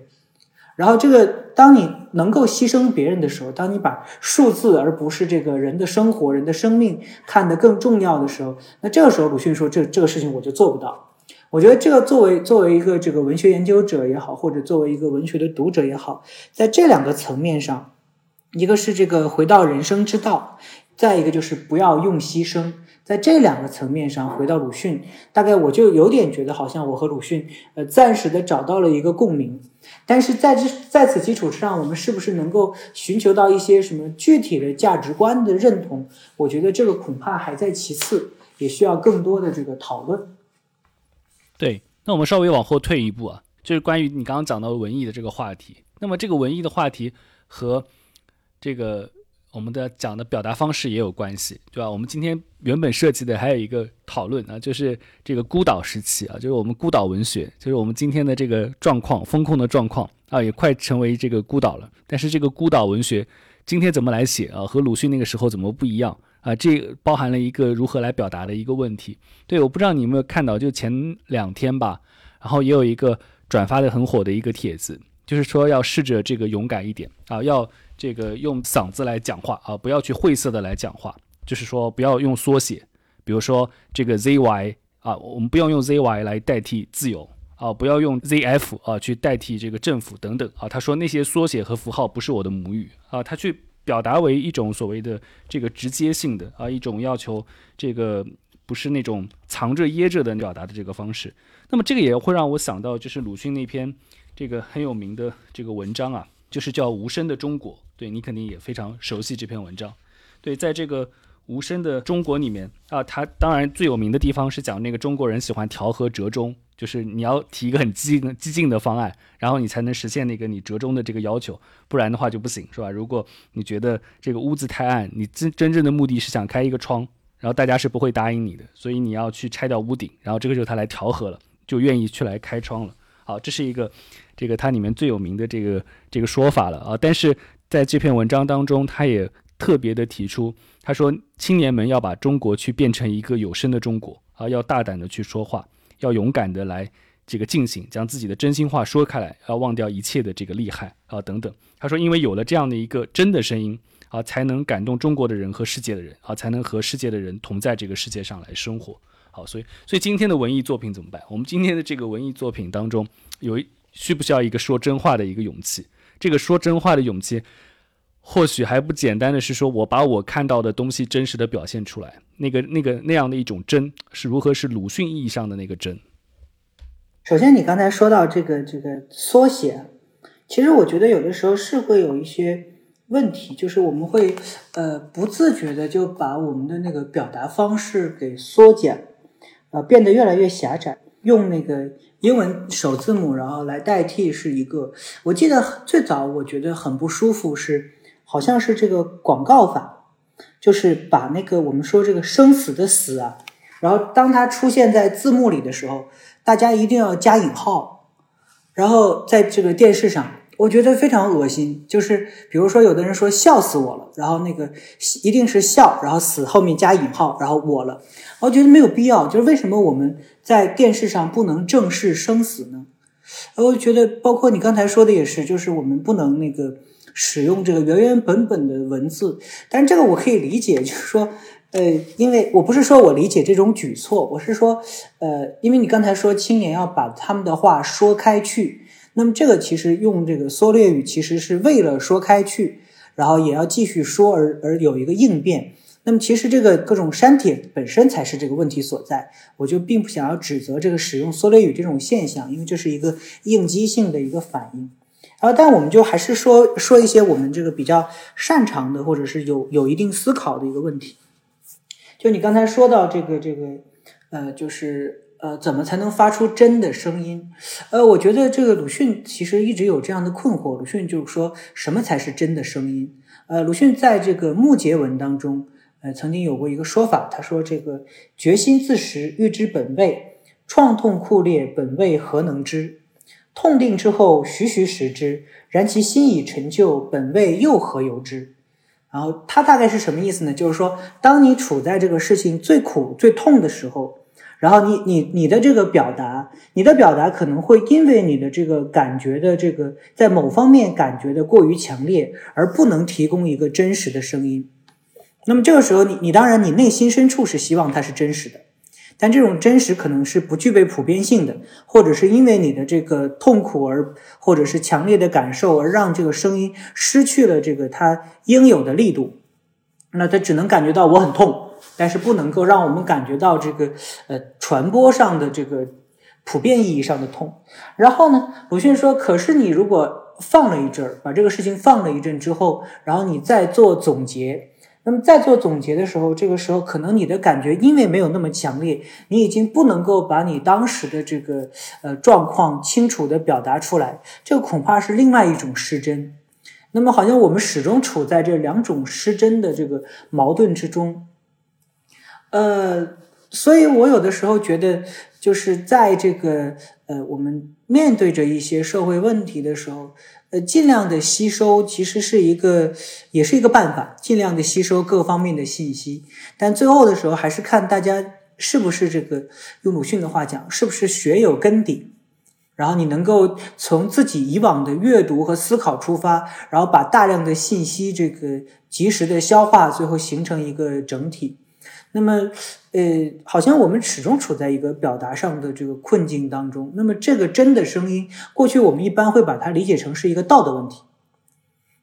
然后这个，当你能够牺牲别人的时候，当你把数字而不是这个人的生活、人的生命看得更重要的时候，那这个时候鲁迅说这这个事情我就做不到。我觉得这个作为作为一个这个文学研究者也好，或者作为一个文学的读者也好，在这两个层面上，一个是这个回到人生之道，再一个就是不要用牺牲。在这两个层面上，回到鲁迅，大概我就有点觉得，好像我和鲁迅，呃，暂时的找到了一个共鸣。但是在这在此基础之上，我们是不是能够寻求到一些什么具体的价值观的认同？我觉得这个恐怕还在其次，也需要更多的这个讨论。对，那我们稍微往后退一步啊，就是关于你刚刚讲到文艺的这个话题。那么这个文艺的话题和这个。我们的讲的表达方式也有关系，对吧？我们今天原本设计的还有一个讨论啊，就是这个孤岛时期啊，就是我们孤岛文学，就是我们今天的这个状况，风控的状况啊，也快成为这个孤岛了。但是这个孤岛文学今天怎么来写啊？和鲁迅那个时候怎么不一样啊？这包含了一个如何来表达的一个问题。对，我不知道你有没有看到，就前两天吧，然后也有一个转发的很火的一个帖子，就是说要试着这个勇敢一点啊，要。这个用嗓子来讲话啊，不要去晦涩的来讲话，就是说不要用缩写，比如说这个 ZY 啊，我们不要用 ZY 来代替自由啊，不要用 ZF 啊去代替这个政府等等啊。他说那些缩写和符号不是我的母语啊，他去表达为一种所谓的这个直接性的啊，一种要求这个不是那种藏着掖着的表达的这个方式。那么这个也会让我想到，就是鲁迅那篇这个很有名的这个文章啊，就是叫《无声的中国》。对你肯定也非常熟悉这篇文章，对，在这个无声的中国里面啊，他当然最有名的地方是讲那个中国人喜欢调和折中，就是你要提一个很激激进的方案，然后你才能实现那个你折中的这个要求，不然的话就不行，是吧？如果你觉得这个屋子太暗，你真真正的目的是想开一个窗，然后大家是不会答应你的，所以你要去拆掉屋顶，然后这个时候他来调和了，就愿意去来开窗了。好，这是一个这个它里面最有名的这个这个说法了啊，但是。在这篇文章当中，他也特别的提出，他说青年们要把中国去变成一个有声的中国啊，要大胆的去说话，要勇敢的来这个进行，将自己的真心话说开来，要忘掉一切的这个厉害啊等等。他说，因为有了这样的一个真的声音啊，才能感动中国的人和世界的人啊，才能和世界的人同在这个世界上来生活。好，所以所以今天的文艺作品怎么办？我们今天的这个文艺作品当中，有需不需要一个说真话的一个勇气？这个说真话的勇气，或许还不简单的是说，我把我看到的东西真实的表现出来。那个、那个那样的一种真，是如何是鲁迅意义上的那个真？首先，你刚才说到这个这个缩写，其实我觉得有的时候是会有一些问题，就是我们会呃不自觉的就把我们的那个表达方式给缩减，呃变得越来越狭窄，用那个英文首字母然后来代替是一个。我记得最早我觉得很不舒服是，好像是这个广告法，就是把那个我们说这个生死的死啊，然后当它出现在字幕里的时候。大家一定要加引号，然后在这个电视上，我觉得非常恶心。就是比如说，有的人说笑死我了，然后那个一定是笑，然后死后面加引号，然后我了，我觉得没有必要。就是为什么我们在电视上不能正视生死呢？我觉得，包括你刚才说的也是，就是我们不能那个使用这个原原本本的文字。但这个我可以理解，就是说。呃，因为我不是说我理解这种举措，我是说，呃，因为你刚才说青年要把他们的话说开去，那么这个其实用这个缩略语，其实是为了说开去，然后也要继续说，而而有一个应变。那么其实这个各种删帖本身才是这个问题所在，我就并不想要指责这个使用缩略语这种现象，因为这是一个应激性的一个反应。然后，但我们就还是说说一些我们这个比较擅长的，或者是有有一定思考的一个问题。就你刚才说到这个这个，呃，就是呃，怎么才能发出真的声音？呃，我觉得这个鲁迅其实一直有这样的困惑。鲁迅就是说什么才是真的声音？呃，鲁迅在这个木结文当中，呃，曾经有过一个说法，他说：“这个决心自食，欲知本味，创痛酷烈，本味何能知？痛定之后，徐徐食之，然其心已陈旧，本味又何由之？”然后他大概是什么意思呢？就是说，当你处在这个事情最苦、最痛的时候，然后你、你、你的这个表达，你的表达可能会因为你的这个感觉的这个在某方面感觉的过于强烈，而不能提供一个真实的声音。那么这个时候，你、你当然你内心深处是希望它是真实的。但这种真实可能是不具备普遍性的，或者是因为你的这个痛苦而，或者是强烈的感受而让这个声音失去了这个它应有的力度。那它只能感觉到我很痛，但是不能够让我们感觉到这个呃传播上的这个普遍意义上的痛。然后呢，鲁迅说：“可是你如果放了一阵儿，把这个事情放了一阵之后，然后你再做总结。”那么在做总结的时候，这个时候可能你的感觉因为没有那么强烈，你已经不能够把你当时的这个呃状况清楚的表达出来，这个恐怕是另外一种失真。那么好像我们始终处在这两种失真的这个矛盾之中。呃，所以我有的时候觉得，就是在这个呃我们面对着一些社会问题的时候。呃，尽量的吸收其实是一个，也是一个办法。尽量的吸收各方面的信息，但最后的时候还是看大家是不是这个用鲁迅的话讲，是不是学有根底，然后你能够从自己以往的阅读和思考出发，然后把大量的信息这个及时的消化，最后形成一个整体。那么，呃，好像我们始终处在一个表达上的这个困境当中。那么，这个真的声音，过去我们一般会把它理解成是一个道德问题，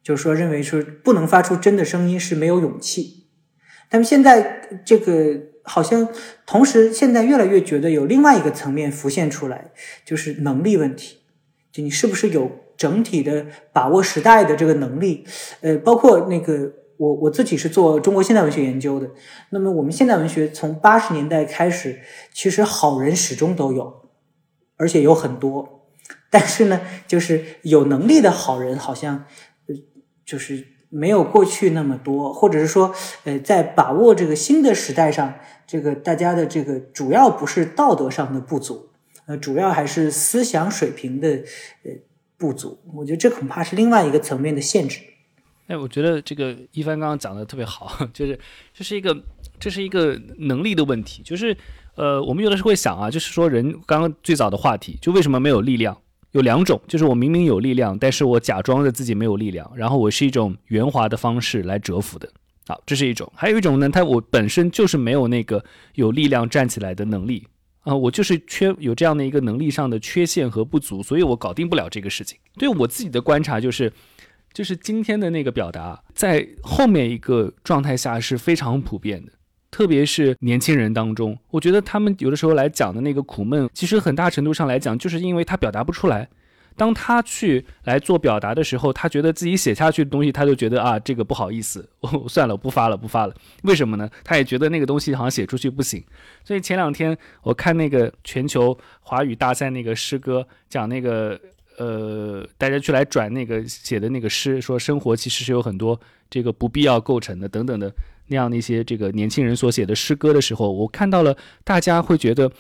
就是说认为说不能发出真的声音是没有勇气。但是现在这个好像同时现在越来越觉得有另外一个层面浮现出来，就是能力问题，就你是不是有整体的把握时代的这个能力？呃，包括那个。我我自己是做中国现代文学研究的，那么我们现代文学从八十年代开始，其实好人始终都有，而且有很多，但是呢，就是有能力的好人好像，呃，就是没有过去那么多，或者是说，呃，在把握这个新的时代上，这个大家的这个主要不是道德上的不足，呃，主要还是思想水平的呃不足，我觉得这恐怕是另外一个层面的限制。哎，我觉得这个一帆刚刚讲的特别好，就是这是一个这是一个能力的问题，就是呃，我们有的时候会想啊，就是说人刚刚最早的话题，就为什么没有力量？有两种，就是我明明有力量，但是我假装着自己没有力量，然后我是一种圆滑的方式来折服的。好，这是一种；还有一种呢，他我本身就是没有那个有力量站起来的能力啊，我就是缺有这样的一个能力上的缺陷和不足，所以我搞定不了这个事情。对我自己的观察就是。就是今天的那个表达，在后面一个状态下是非常普遍的，特别是年轻人当中，我觉得他们有的时候来讲的那个苦闷，其实很大程度上来讲，就是因为他表达不出来。当他去来做表达的时候，他觉得自己写下去的东西，他就觉得啊，这个不好意思，我算了，不发了，不发了。为什么呢？他也觉得那个东西好像写出去不行。所以前两天我看那个全球华语大赛那个诗歌，讲那个呃，大家去来转那个写的那个诗，说生活其实是有很多这个不必要构成的等等的那样的一些这个年轻人所写的诗歌的时候，我看到了大家会觉得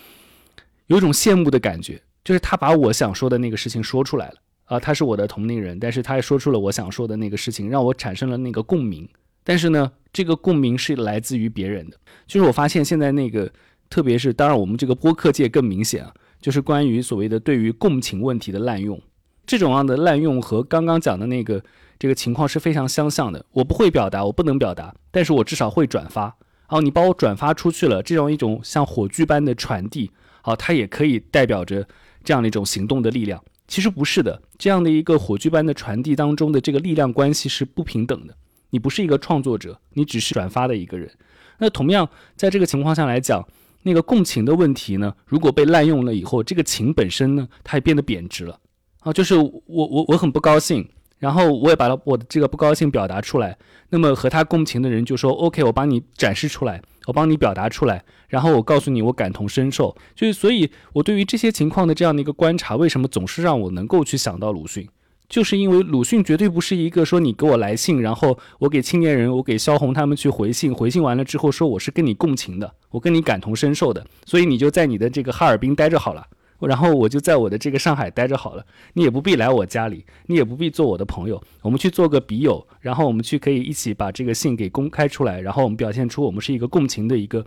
有一种羡慕的感觉。就是他把我想说的那个事情说出来了啊，他是我的同龄人，但是他也说出了我想说的那个事情，让我产生了那个共鸣。但是呢，这个共鸣是来自于别人的。就是我发现现在那个，特别是当然我们这个播客界更明显啊，就是关于所谓的对于共情问题的滥用，这种样的滥用和刚刚讲的那个这个情况是非常相像的。我不会表达，我不能表达，但是我至少会转发。哦，你把我转发出去了，这样一种像火炬般的传递，好，它也可以代表着。这样的一种行动的力量，其实不是的。这样的一个火炬般的传递当中的这个力量关系是不平等的。你不是一个创作者，你只是转发的一个人。那同样，在这个情况下来讲，那个共情的问题呢，如果被滥用了以后，这个情本身呢，它也变得贬值了啊。就是我我我很不高兴，然后我也把我的这个不高兴表达出来。那么和他共情的人就说：“OK，我帮你展示出来。”我帮你表达出来，然后我告诉你，我感同身受。就是，所以我对于这些情况的这样的一个观察，为什么总是让我能够去想到鲁迅？就是因为鲁迅绝对不是一个说你给我来信，然后我给青年人，我给萧红他们去回信，回信完了之后说我是跟你共情的，我跟你感同身受的，所以你就在你的这个哈尔滨待着好了。然后我就在我的这个上海待着好了，你也不必来我家里，你也不必做我的朋友，我们去做个笔友，然后我们去可以一起把这个信给公开出来，然后我们表现出我们是一个共情的一个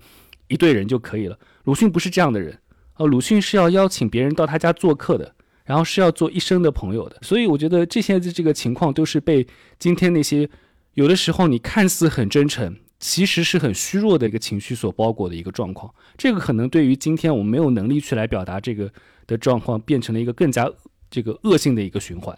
一对人就可以了。鲁迅不是这样的人，呃，鲁迅是要邀请别人到他家做客的，然后是要做一生的朋友的。所以我觉得这些的这个情况都是被今天那些有的时候你看似很真诚。其实是很虚弱的一个情绪所包裹的一个状况，这个可能对于今天我们没有能力去来表达这个的状况，变成了一个更加这个恶性的一个循环。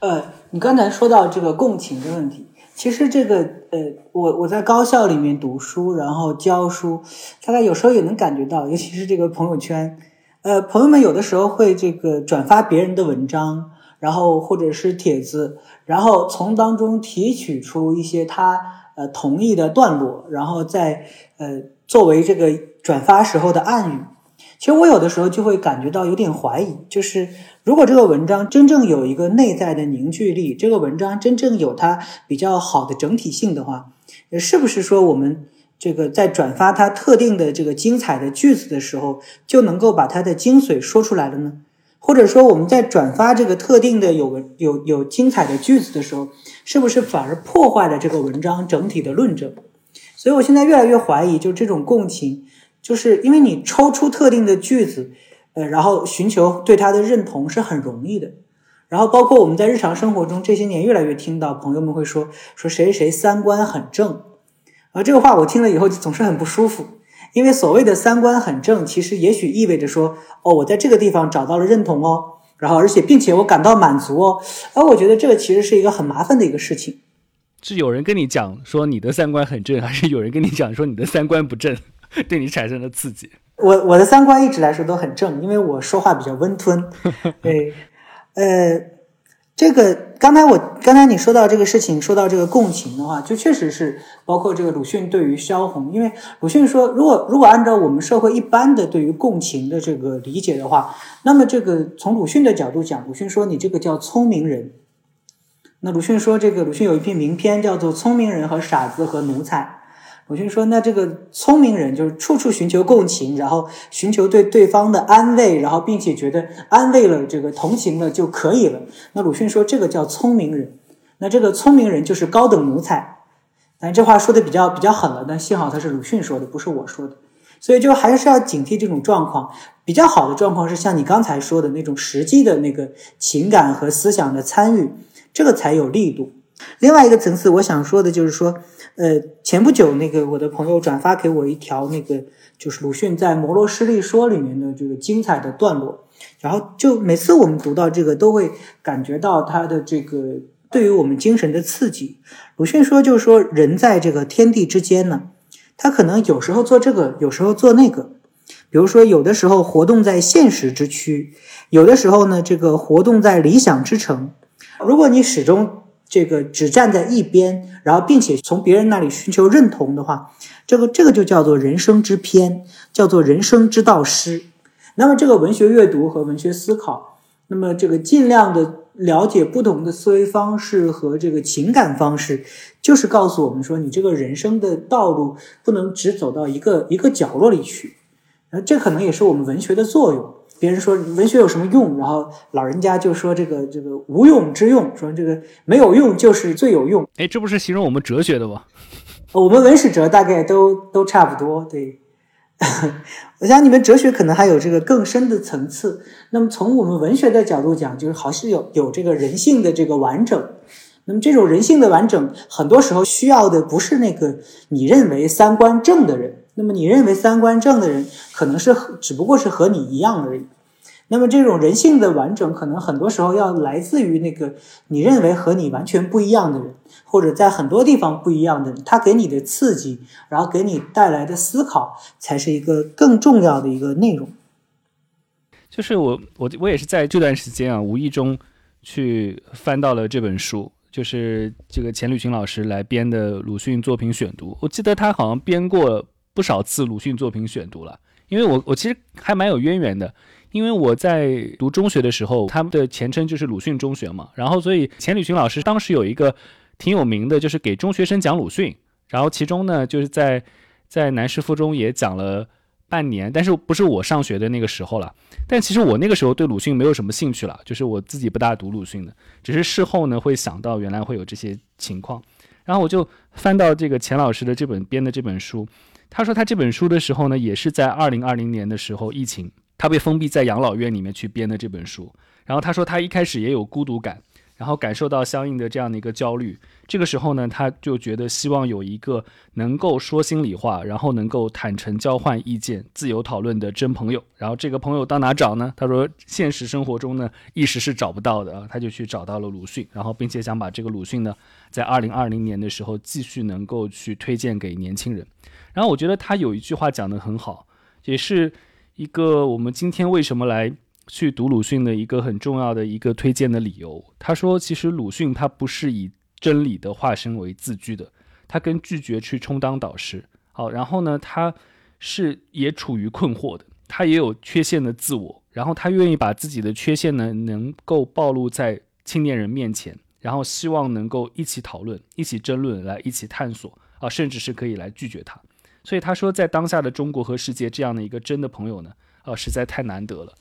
呃，你刚才说到这个共情的问题，其实这个呃，我我在高校里面读书，然后教书，大概有时候也能感觉到，尤其是这个朋友圈，呃，朋友们有的时候会这个转发别人的文章，然后或者是帖子，然后从当中提取出一些他。呃，同意的段落，然后再呃作为这个转发时候的暗语。其实我有的时候就会感觉到有点怀疑，就是如果这个文章真正有一个内在的凝聚力，这个文章真正有它比较好的整体性的话，是不是说我们这个在转发它特定的这个精彩的句子的时候，就能够把它的精髓说出来了呢？或者说我们在转发这个特定的有文有有精彩的句子的时候，是不是反而破坏了这个文章整体的论证？所以我现在越来越怀疑，就这种共情，就是因为你抽出特定的句子，呃，然后寻求对它的认同是很容易的。然后包括我们在日常生活中这些年越来越听到朋友们会说说谁谁三观很正，而这个话我听了以后总是很不舒服。因为所谓的三观很正，其实也许意味着说，哦，我在这个地方找到了认同哦，然后而且并且我感到满足哦，而我觉得这个其实是一个很麻烦的一个事情。是有人跟你讲说你的三观很正，还是有人跟你讲说你的三观不正，对你产生了刺激？我我的三观一直来说都很正，因为我说话比较温吞。对，呃。这个刚才我刚才你说到这个事情，说到这个共情的话，就确实是包括这个鲁迅对于萧红，因为鲁迅说，如果如果按照我们社会一般的对于共情的这个理解的话，那么这个从鲁迅的角度讲，鲁迅说你这个叫聪明人。那鲁迅说，这个鲁迅有一篇名篇叫做《聪明人和傻子和奴才》。鲁迅说：“那这个聪明人就是处处寻求共情，然后寻求对对方的安慰，然后并且觉得安慰了这个同情了就可以了。那鲁迅说这个叫聪明人。那这个聪明人就是高等奴才。但这话说的比较比较狠了。但幸好他是鲁迅说的，不是我说的。所以就还是要警惕这种状况。比较好的状况是像你刚才说的那种实际的那个情感和思想的参与，这个才有力度。另外一个层次，我想说的就是说。”呃，前不久那个我的朋友转发给我一条那个就是鲁迅在《摩罗诗力说》里面的这个精彩的段落，然后就每次我们读到这个都会感觉到他的这个对于我们精神的刺激。鲁迅说，就是说人在这个天地之间呢，他可能有时候做这个，有时候做那个。比如说，有的时候活动在现实之区，有的时候呢，这个活动在理想之城。如果你始终这个只站在一边，然后并且从别人那里寻求认同的话，这个这个就叫做人生之偏，叫做人生之道失。那么，这个文学阅读和文学思考，那么这个尽量的了解不同的思维方式和这个情感方式，就是告诉我们说，你这个人生的道路不能只走到一个一个角落里去。那这可能也是我们文学的作用。别人说文学有什么用，然后老人家就说这个这个无用之用，说这个没有用就是最有用。哎，这不是形容我们哲学的吗？我们文史哲大概都都差不多。对，我想你们哲学可能还有这个更深的层次。那么从我们文学的角度讲，就是好像有有这个人性的这个完整。那么这种人性的完整，很多时候需要的不是那个你认为三观正的人。那么你认为三观正的人，可能是只不过是和你一样而已。那么这种人性的完整，可能很多时候要来自于那个你认为和你完全不一样的人，或者在很多地方不一样的人，他给你的刺激，然后给你带来的思考，才是一个更重要的一个内容。就是我我我也是在这段时间啊，无意中去翻到了这本书。就是这个钱旅群老师来编的鲁迅作品选读，我记得他好像编过不少次鲁迅作品选读了。因为我我其实还蛮有渊源的，因为我在读中学的时候，他们的前身就是鲁迅中学嘛。然后所以钱理群老师当时有一个挺有名的，就是给中学生讲鲁迅。然后其中呢，就是在在南师附中也讲了。半年，但是不是我上学的那个时候了。但其实我那个时候对鲁迅没有什么兴趣了，就是我自己不大读鲁迅的。只是事后呢，会想到原来会有这些情况，然后我就翻到这个钱老师的这本编的这本书。他说他这本书的时候呢，也是在二零二零年的时候疫情，他被封闭在养老院里面去编的这本书。然后他说他一开始也有孤独感。然后感受到相应的这样的一个焦虑，这个时候呢，他就觉得希望有一个能够说心里话，然后能够坦诚交换意见、自由讨论的真朋友。然后这个朋友到哪找呢？他说现实生活中呢一时是找不到的啊，他就去找到了鲁迅，然后并且想把这个鲁迅呢，在二零二零年的时候继续能够去推荐给年轻人。然后我觉得他有一句话讲得很好，也是一个我们今天为什么来。去读鲁迅的一个很重要的一个推荐的理由，他说，其实鲁迅他不是以真理的化身为自居的，他跟拒绝去充当导师。好，然后呢，他是也处于困惑的，他也有缺陷的自我，然后他愿意把自己的缺陷呢能够暴露在青年人面前，然后希望能够一起讨论、一起争论、来一起探索啊，甚至是可以来拒绝他。所以他说，在当下的中国和世界，这样的一个真的朋友呢，啊，实在太难得了。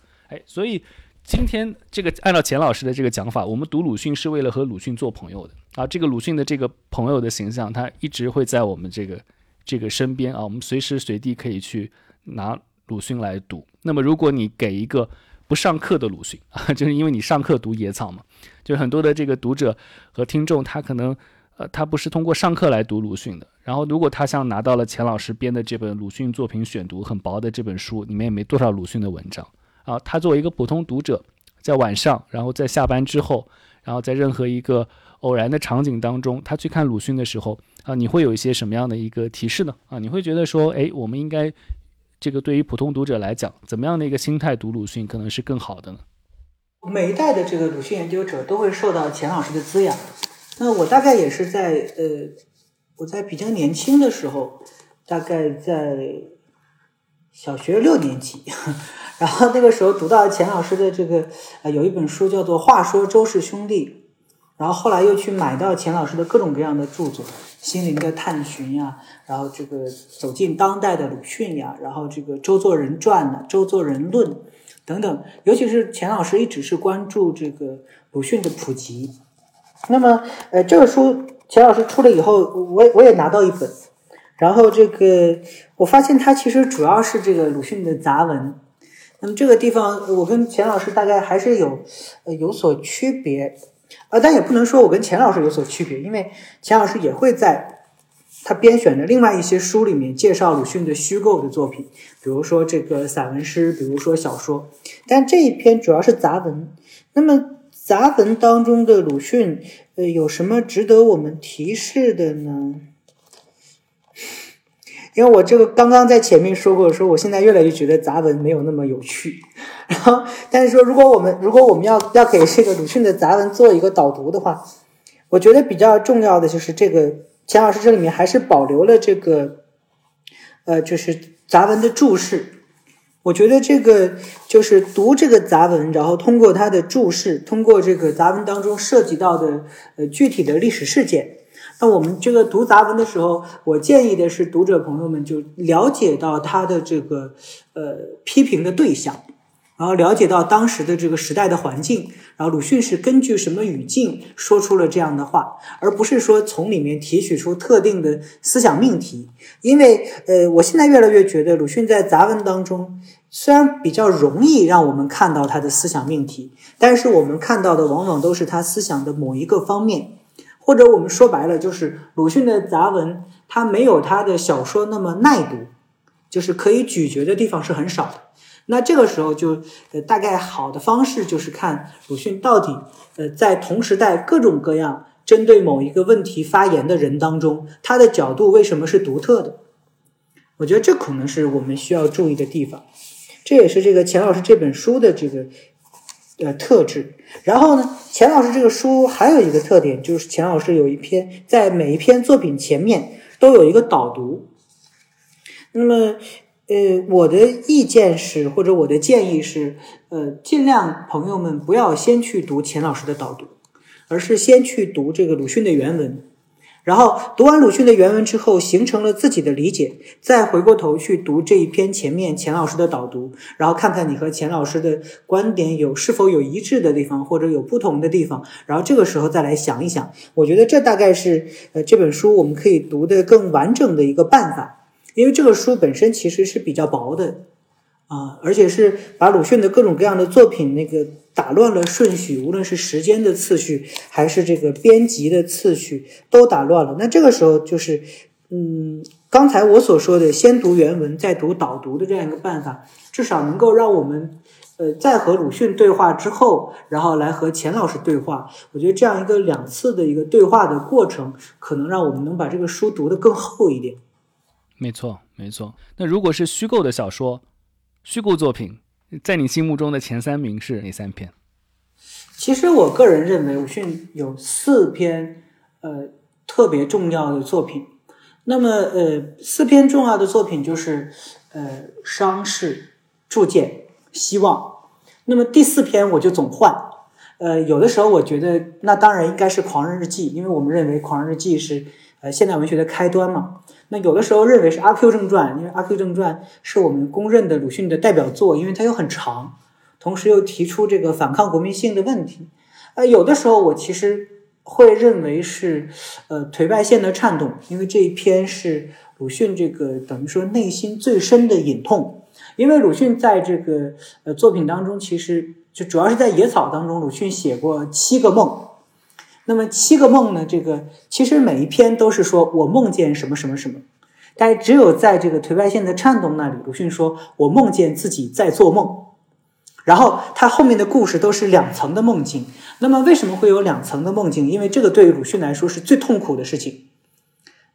所以今天这个按照钱老师的这个讲法，我们读鲁迅是为了和鲁迅做朋友的啊。这个鲁迅的这个朋友的形象，他一直会在我们这个这个身边啊。我们随时随地可以去拿鲁迅来读。那么，如果你给一个不上课的鲁迅啊，就是因为你上课读野草嘛，就很多的这个读者和听众，他可能呃，他不是通过上课来读鲁迅的。然后，如果他像拿到了钱老师编的这本鲁迅作品选读很薄的这本书，里面也没多少鲁迅的文章。啊，他作为一个普通读者，在晚上，然后在下班之后，然后在任何一个偶然的场景当中，他去看鲁迅的时候，啊，你会有一些什么样的一个提示呢？啊，你会觉得说，哎，我们应该这个对于普通读者来讲，怎么样的一个心态读鲁迅可能是更好的呢？每一代的这个鲁迅研究者都会受到钱老师的滋养。那我大概也是在呃，我在比较年轻的时候，大概在小学六年级。然后那个时候读到钱老师的这个呃有一本书叫做《话说周氏兄弟》，然后后来又去买到钱老师的各种各样的著作，《心灵的探寻》呀，然后这个走进当代的鲁迅呀，然后这个《周作人传》呢，《周作人论》等等，尤其是钱老师一直是关注这个鲁迅的普及。那么呃这个书钱老师出了以后，我我也拿到一本，然后这个我发现它其实主要是这个鲁迅的杂文。那么这个地方，我跟钱老师大概还是有呃有所区别，啊，但也不能说我跟钱老师有所区别，因为钱老师也会在他编选的另外一些书里面介绍鲁迅的虚构的作品，比如说这个散文诗，比如说小说，但这一篇主要是杂文。那么杂文当中的鲁迅，呃，有什么值得我们提示的呢？因为我这个刚刚在前面说过，说我现在越来越觉得杂文没有那么有趣。然后，但是说如果我们如果我们要要给这个鲁迅的杂文做一个导读的话，我觉得比较重要的就是这个钱老师这里面还是保留了这个，呃，就是杂文的注释。我觉得这个就是读这个杂文，然后通过它的注释，通过这个杂文当中涉及到的呃具体的历史事件。那我们这个读杂文的时候，我建议的是读者朋友们就了解到他的这个呃批评的对象。然后了解到当时的这个时代的环境，然后鲁迅是根据什么语境说出了这样的话，而不是说从里面提取出特定的思想命题。因为，呃，我现在越来越觉得鲁迅在杂文当中虽然比较容易让我们看到他的思想命题，但是我们看到的往往都是他思想的某一个方面，或者我们说白了就是鲁迅的杂文，他没有他的小说那么耐读，就是可以咀嚼的地方是很少的。那这个时候就呃大概好的方式就是看鲁迅到底呃在同时代各种各样针对某一个问题发言的人当中，他的角度为什么是独特的？我觉得这可能是我们需要注意的地方。这也是这个钱老师这本书的这个呃特质。然后呢，钱老师这个书还有一个特点，就是钱老师有一篇在每一篇作品前面都有一个导读。那么。呃，我的意见是，或者我的建议是，呃，尽量朋友们不要先去读钱老师的导读，而是先去读这个鲁迅的原文，然后读完鲁迅的原文之后，形成了自己的理解，再回过头去读这一篇前面钱老师的导读，然后看看你和钱老师的观点有是否有一致的地方，或者有不同的地方，然后这个时候再来想一想，我觉得这大概是呃这本书我们可以读的更完整的一个办法。因为这个书本身其实是比较薄的，啊，而且是把鲁迅的各种各样的作品那个打乱了顺序，无论是时间的次序还是这个编辑的次序都打乱了。那这个时候就是，嗯，刚才我所说的先读原文再读导读的这样一个办法，至少能够让我们，呃，在和鲁迅对话之后，然后来和钱老师对话。我觉得这样一个两次的一个对话的过程，可能让我们能把这个书读得更厚一点。没错，没错。那如果是虚构的小说、虚构作品，在你心目中的前三名是哪三篇？其实我个人认为，鲁迅有四篇呃特别重要的作品。那么呃，四篇重要的作品就是呃《伤逝》《铸剑》《希望》。那么第四篇我就总换。呃，有的时候我觉得那当然应该是《狂人日记》，因为我们认为《狂人日记》是呃现代文学的开端嘛。有的时候认为是《阿 Q 正传》，因为《阿 Q 正传》是我们公认的鲁迅的代表作，因为它又很长，同时又提出这个反抗国民性的问题。呃，有的时候我其实会认为是呃《颓败线的颤动》，因为这一篇是鲁迅这个等于说内心最深的隐痛。因为鲁迅在这个呃作品当中，其实就主要是在《野草》当中，鲁迅写过七个梦。那么七个梦呢？这个其实每一篇都是说我梦见什么什么什么，但只有在这个颓败线的颤动那里，鲁迅说我梦见自己在做梦，然后他后面的故事都是两层的梦境。那么为什么会有两层的梦境？因为这个对于鲁迅来说是最痛苦的事情。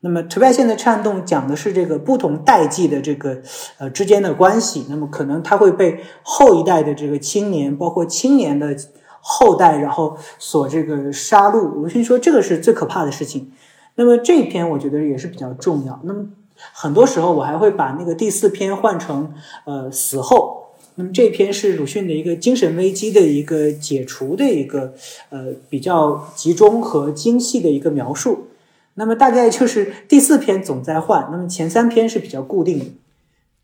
那么颓败线的颤动讲的是这个不同代际的这个呃之间的关系，那么可能他会被后一代的这个青年，包括青年的。后代，然后所这个杀戮，鲁迅说这个是最可怕的事情。那么这一篇我觉得也是比较重要。那么很多时候我还会把那个第四篇换成呃死后。那么这篇是鲁迅的一个精神危机的一个解除的一个呃比较集中和精细的一个描述。那么大概就是第四篇总在换，那么前三篇是比较固定的。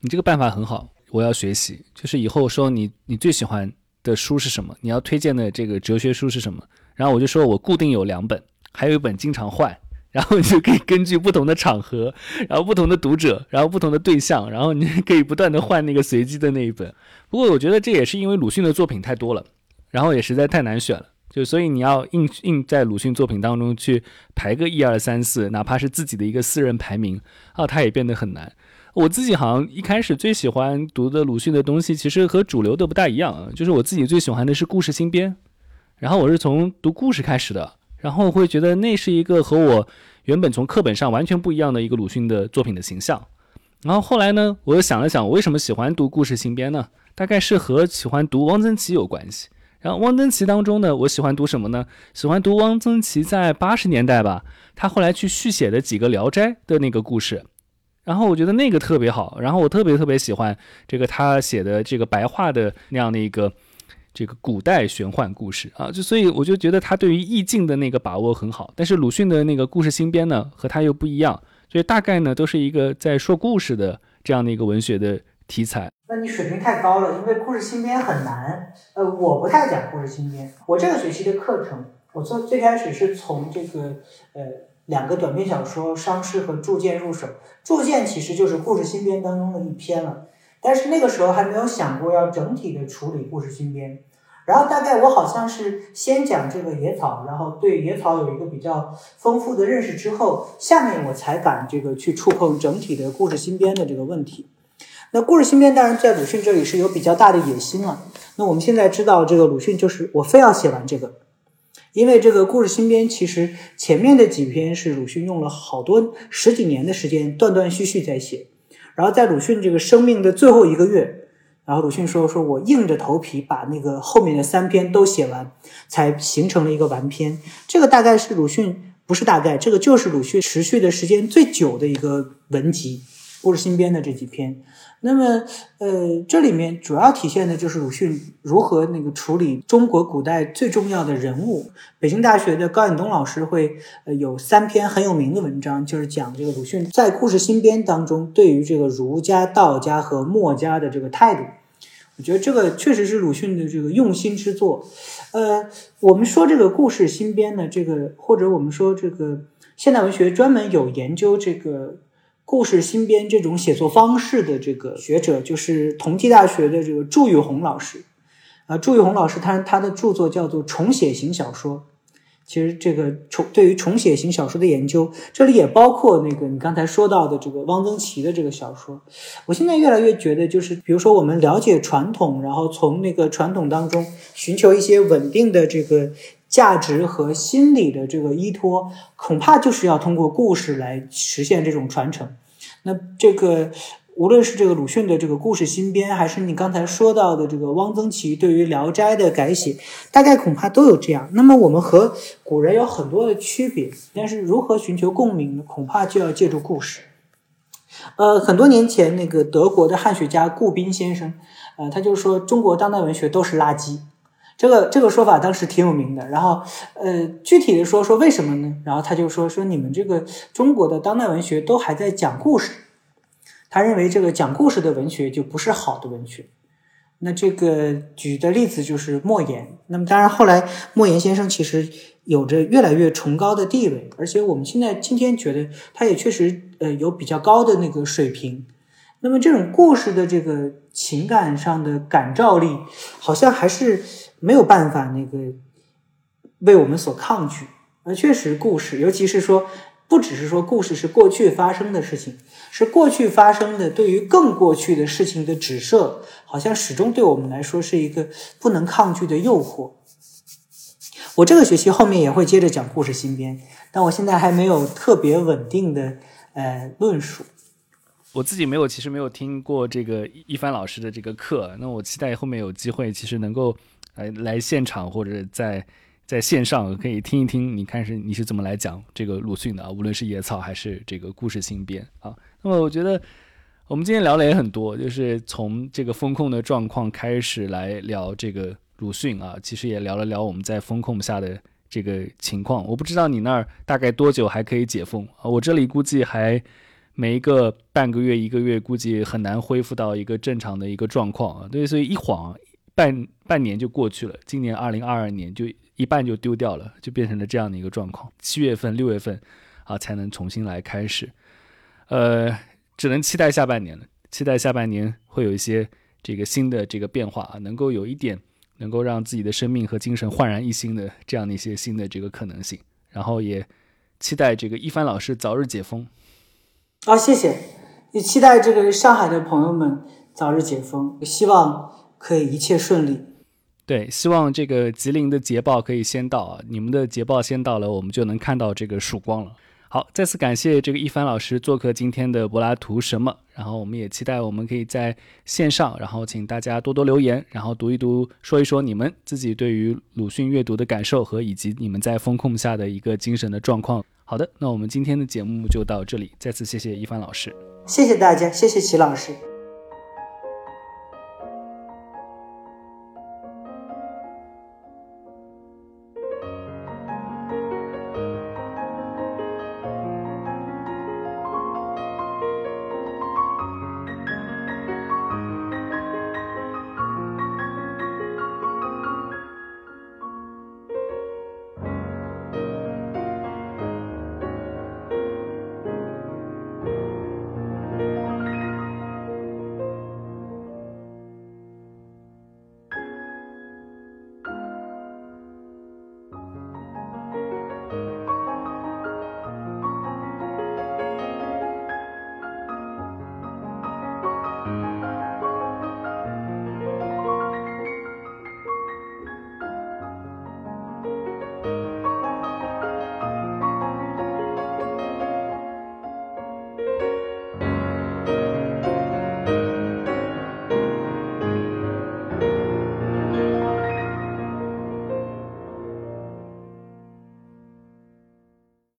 你这个办法很好，我要学习。就是以后说你你最喜欢。的书是什么？你要推荐的这个哲学书是什么？然后我就说我固定有两本，还有一本经常换，然后你就可以根据不同的场合，然后不同的读者，然后不同的对象，然后你可以不断的换那个随机的那一本。不过我觉得这也是因为鲁迅的作品太多了，然后也实在太难选了，就所以你要硬硬在鲁迅作品当中去排个一二三四，哪怕是自己的一个私人排名啊，它也变得很难。我自己好像一开始最喜欢读的鲁迅的东西，其实和主流的不大一样。就是我自己最喜欢的是故事新编，然后我是从读故事开始的，然后会觉得那是一个和我原本从课本上完全不一样的一个鲁迅的作品的形象。然后后来呢，我又想了想，我为什么喜欢读故事新编呢？大概是和喜欢读汪曾祺有关系。然后汪曾祺当中呢，我喜欢读什么呢？喜欢读汪曾祺在八十年代吧，他后来去续写的几个《聊斋》的那个故事。然后我觉得那个特别好，然后我特别特别喜欢这个他写的这个白话的那样的一个这个古代玄幻故事啊，就所以我就觉得他对于意境的那个把握很好。但是鲁迅的那个故事新编呢，和他又不一样。所以大概呢，都是一个在说故事的这样的一个文学的题材。那你水平太高了，因为故事新编很难。呃，我不太讲故事新编。我这个学期的课程，我从最开始是从这个呃两个短篇小说《伤逝》和《铸剑》入手。《铸剑》其实就是故事新编当中的一篇了，但是那个时候还没有想过要整体的处理故事新编。然后大概我好像是先讲这个野草，然后对野草有一个比较丰富的认识之后，下面我才敢这个去触碰整体的故事新编的这个问题。那故事新编当然在鲁迅这里是有比较大的野心了。那我们现在知道这个鲁迅就是我非要写完这个，因为这个故事新编其实前面的几篇是鲁迅用了好多十几年的时间断断续续在写，然后在鲁迅这个生命的最后一个月。然后鲁迅说：“说我硬着头皮把那个后面的三篇都写完，才形成了一个完篇。这个大概是鲁迅，不是大概，这个就是鲁迅持续的时间最久的一个文集，故事新编的这几篇。那么，呃，这里面主要体现的就是鲁迅如何那个处理中国古代最重要的人物。北京大学的高远东老师会呃有三篇很有名的文章，就是讲这个鲁迅在故事新编当中对于这个儒家、道家和墨家的这个态度。我觉得这个确实是鲁迅的这个用心之作。呃，我们说这个故事新编的这个，或者我们说这个现代文学专门有研究这个。故事新编这种写作方式的这个学者，就是同济大学的这个祝玉红老师。啊，祝玉红老师他他的著作叫做《重写型小说》。其实这个重对于重写型小说的研究，这里也包括那个你刚才说到的这个汪曾祺的这个小说。我现在越来越觉得，就是比如说我们了解传统，然后从那个传统当中寻求一些稳定的这个。价值和心理的这个依托，恐怕就是要通过故事来实现这种传承。那这个无论是这个鲁迅的这个故事新编，还是你刚才说到的这个汪曾祺对于《聊斋》的改写，大概恐怕都有这样。那么我们和古人有很多的区别，但是如何寻求共鸣？恐怕就要借助故事。呃，很多年前，那个德国的汉学家顾彬先生，呃，他就说中国当代文学都是垃圾。这个这个说法当时挺有名的，然后，呃，具体的说说为什么呢？然后他就说说你们这个中国的当代文学都还在讲故事，他认为这个讲故事的文学就不是好的文学。那这个举的例子就是莫言。那么当然后来莫言先生其实有着越来越崇高的地位，而且我们现在今天觉得他也确实呃有比较高的那个水平。那么这种故事的这个情感上的感召力，好像还是。没有办法，那个为我们所抗拒。而确实，故事，尤其是说，不只是说故事是过去发生的事情，是过去发生的对于更过去的事情的指涉，好像始终对我们来说是一个不能抗拒的诱惑。我这个学期后面也会接着讲故事新编，但我现在还没有特别稳定的呃论述。我自己没有，其实没有听过这个一帆老师的这个课，那我期待后面有机会，其实能够。来来现场或者在在线上可以听一听，你看是你是怎么来讲这个鲁迅的啊？无论是野草还是这个故事新编啊。那么我觉得我们今天聊的也很多，就是从这个风控的状况开始来聊这个鲁迅啊。其实也聊了聊我们在风控下的这个情况。我不知道你那儿大概多久还可以解封啊？我这里估计还没个半个月一个月，估计很难恢复到一个正常的一个状况啊。对，所以一晃。半半年就过去了，今年二零二二年就一半就丢掉了，就变成了这样的一个状况。七月份、六月份啊，才能重新来开始，呃，只能期待下半年了。期待下半年会有一些这个新的这个变化啊，能够有一点能够让自己的生命和精神焕然一新的这样的一些新的这个可能性。然后也期待这个一帆老师早日解封。好，谢谢。也期待这个上海的朋友们早日解封，希望。可以一切顺利，对，希望这个吉林的捷报可以先到啊！你们的捷报先到了，我们就能看到这个曙光了。好。好，再次感谢这个一帆老师做客今天的柏拉图什么，然后我们也期待我们可以在线上，然后请大家多多留言，然后读一读，说一说你们自己对于鲁迅阅读的感受和以及你们在风控下的一个精神的状况。好的，那我们今天的节目就到这里，再次谢谢一帆老师，谢谢大家，谢谢齐老师。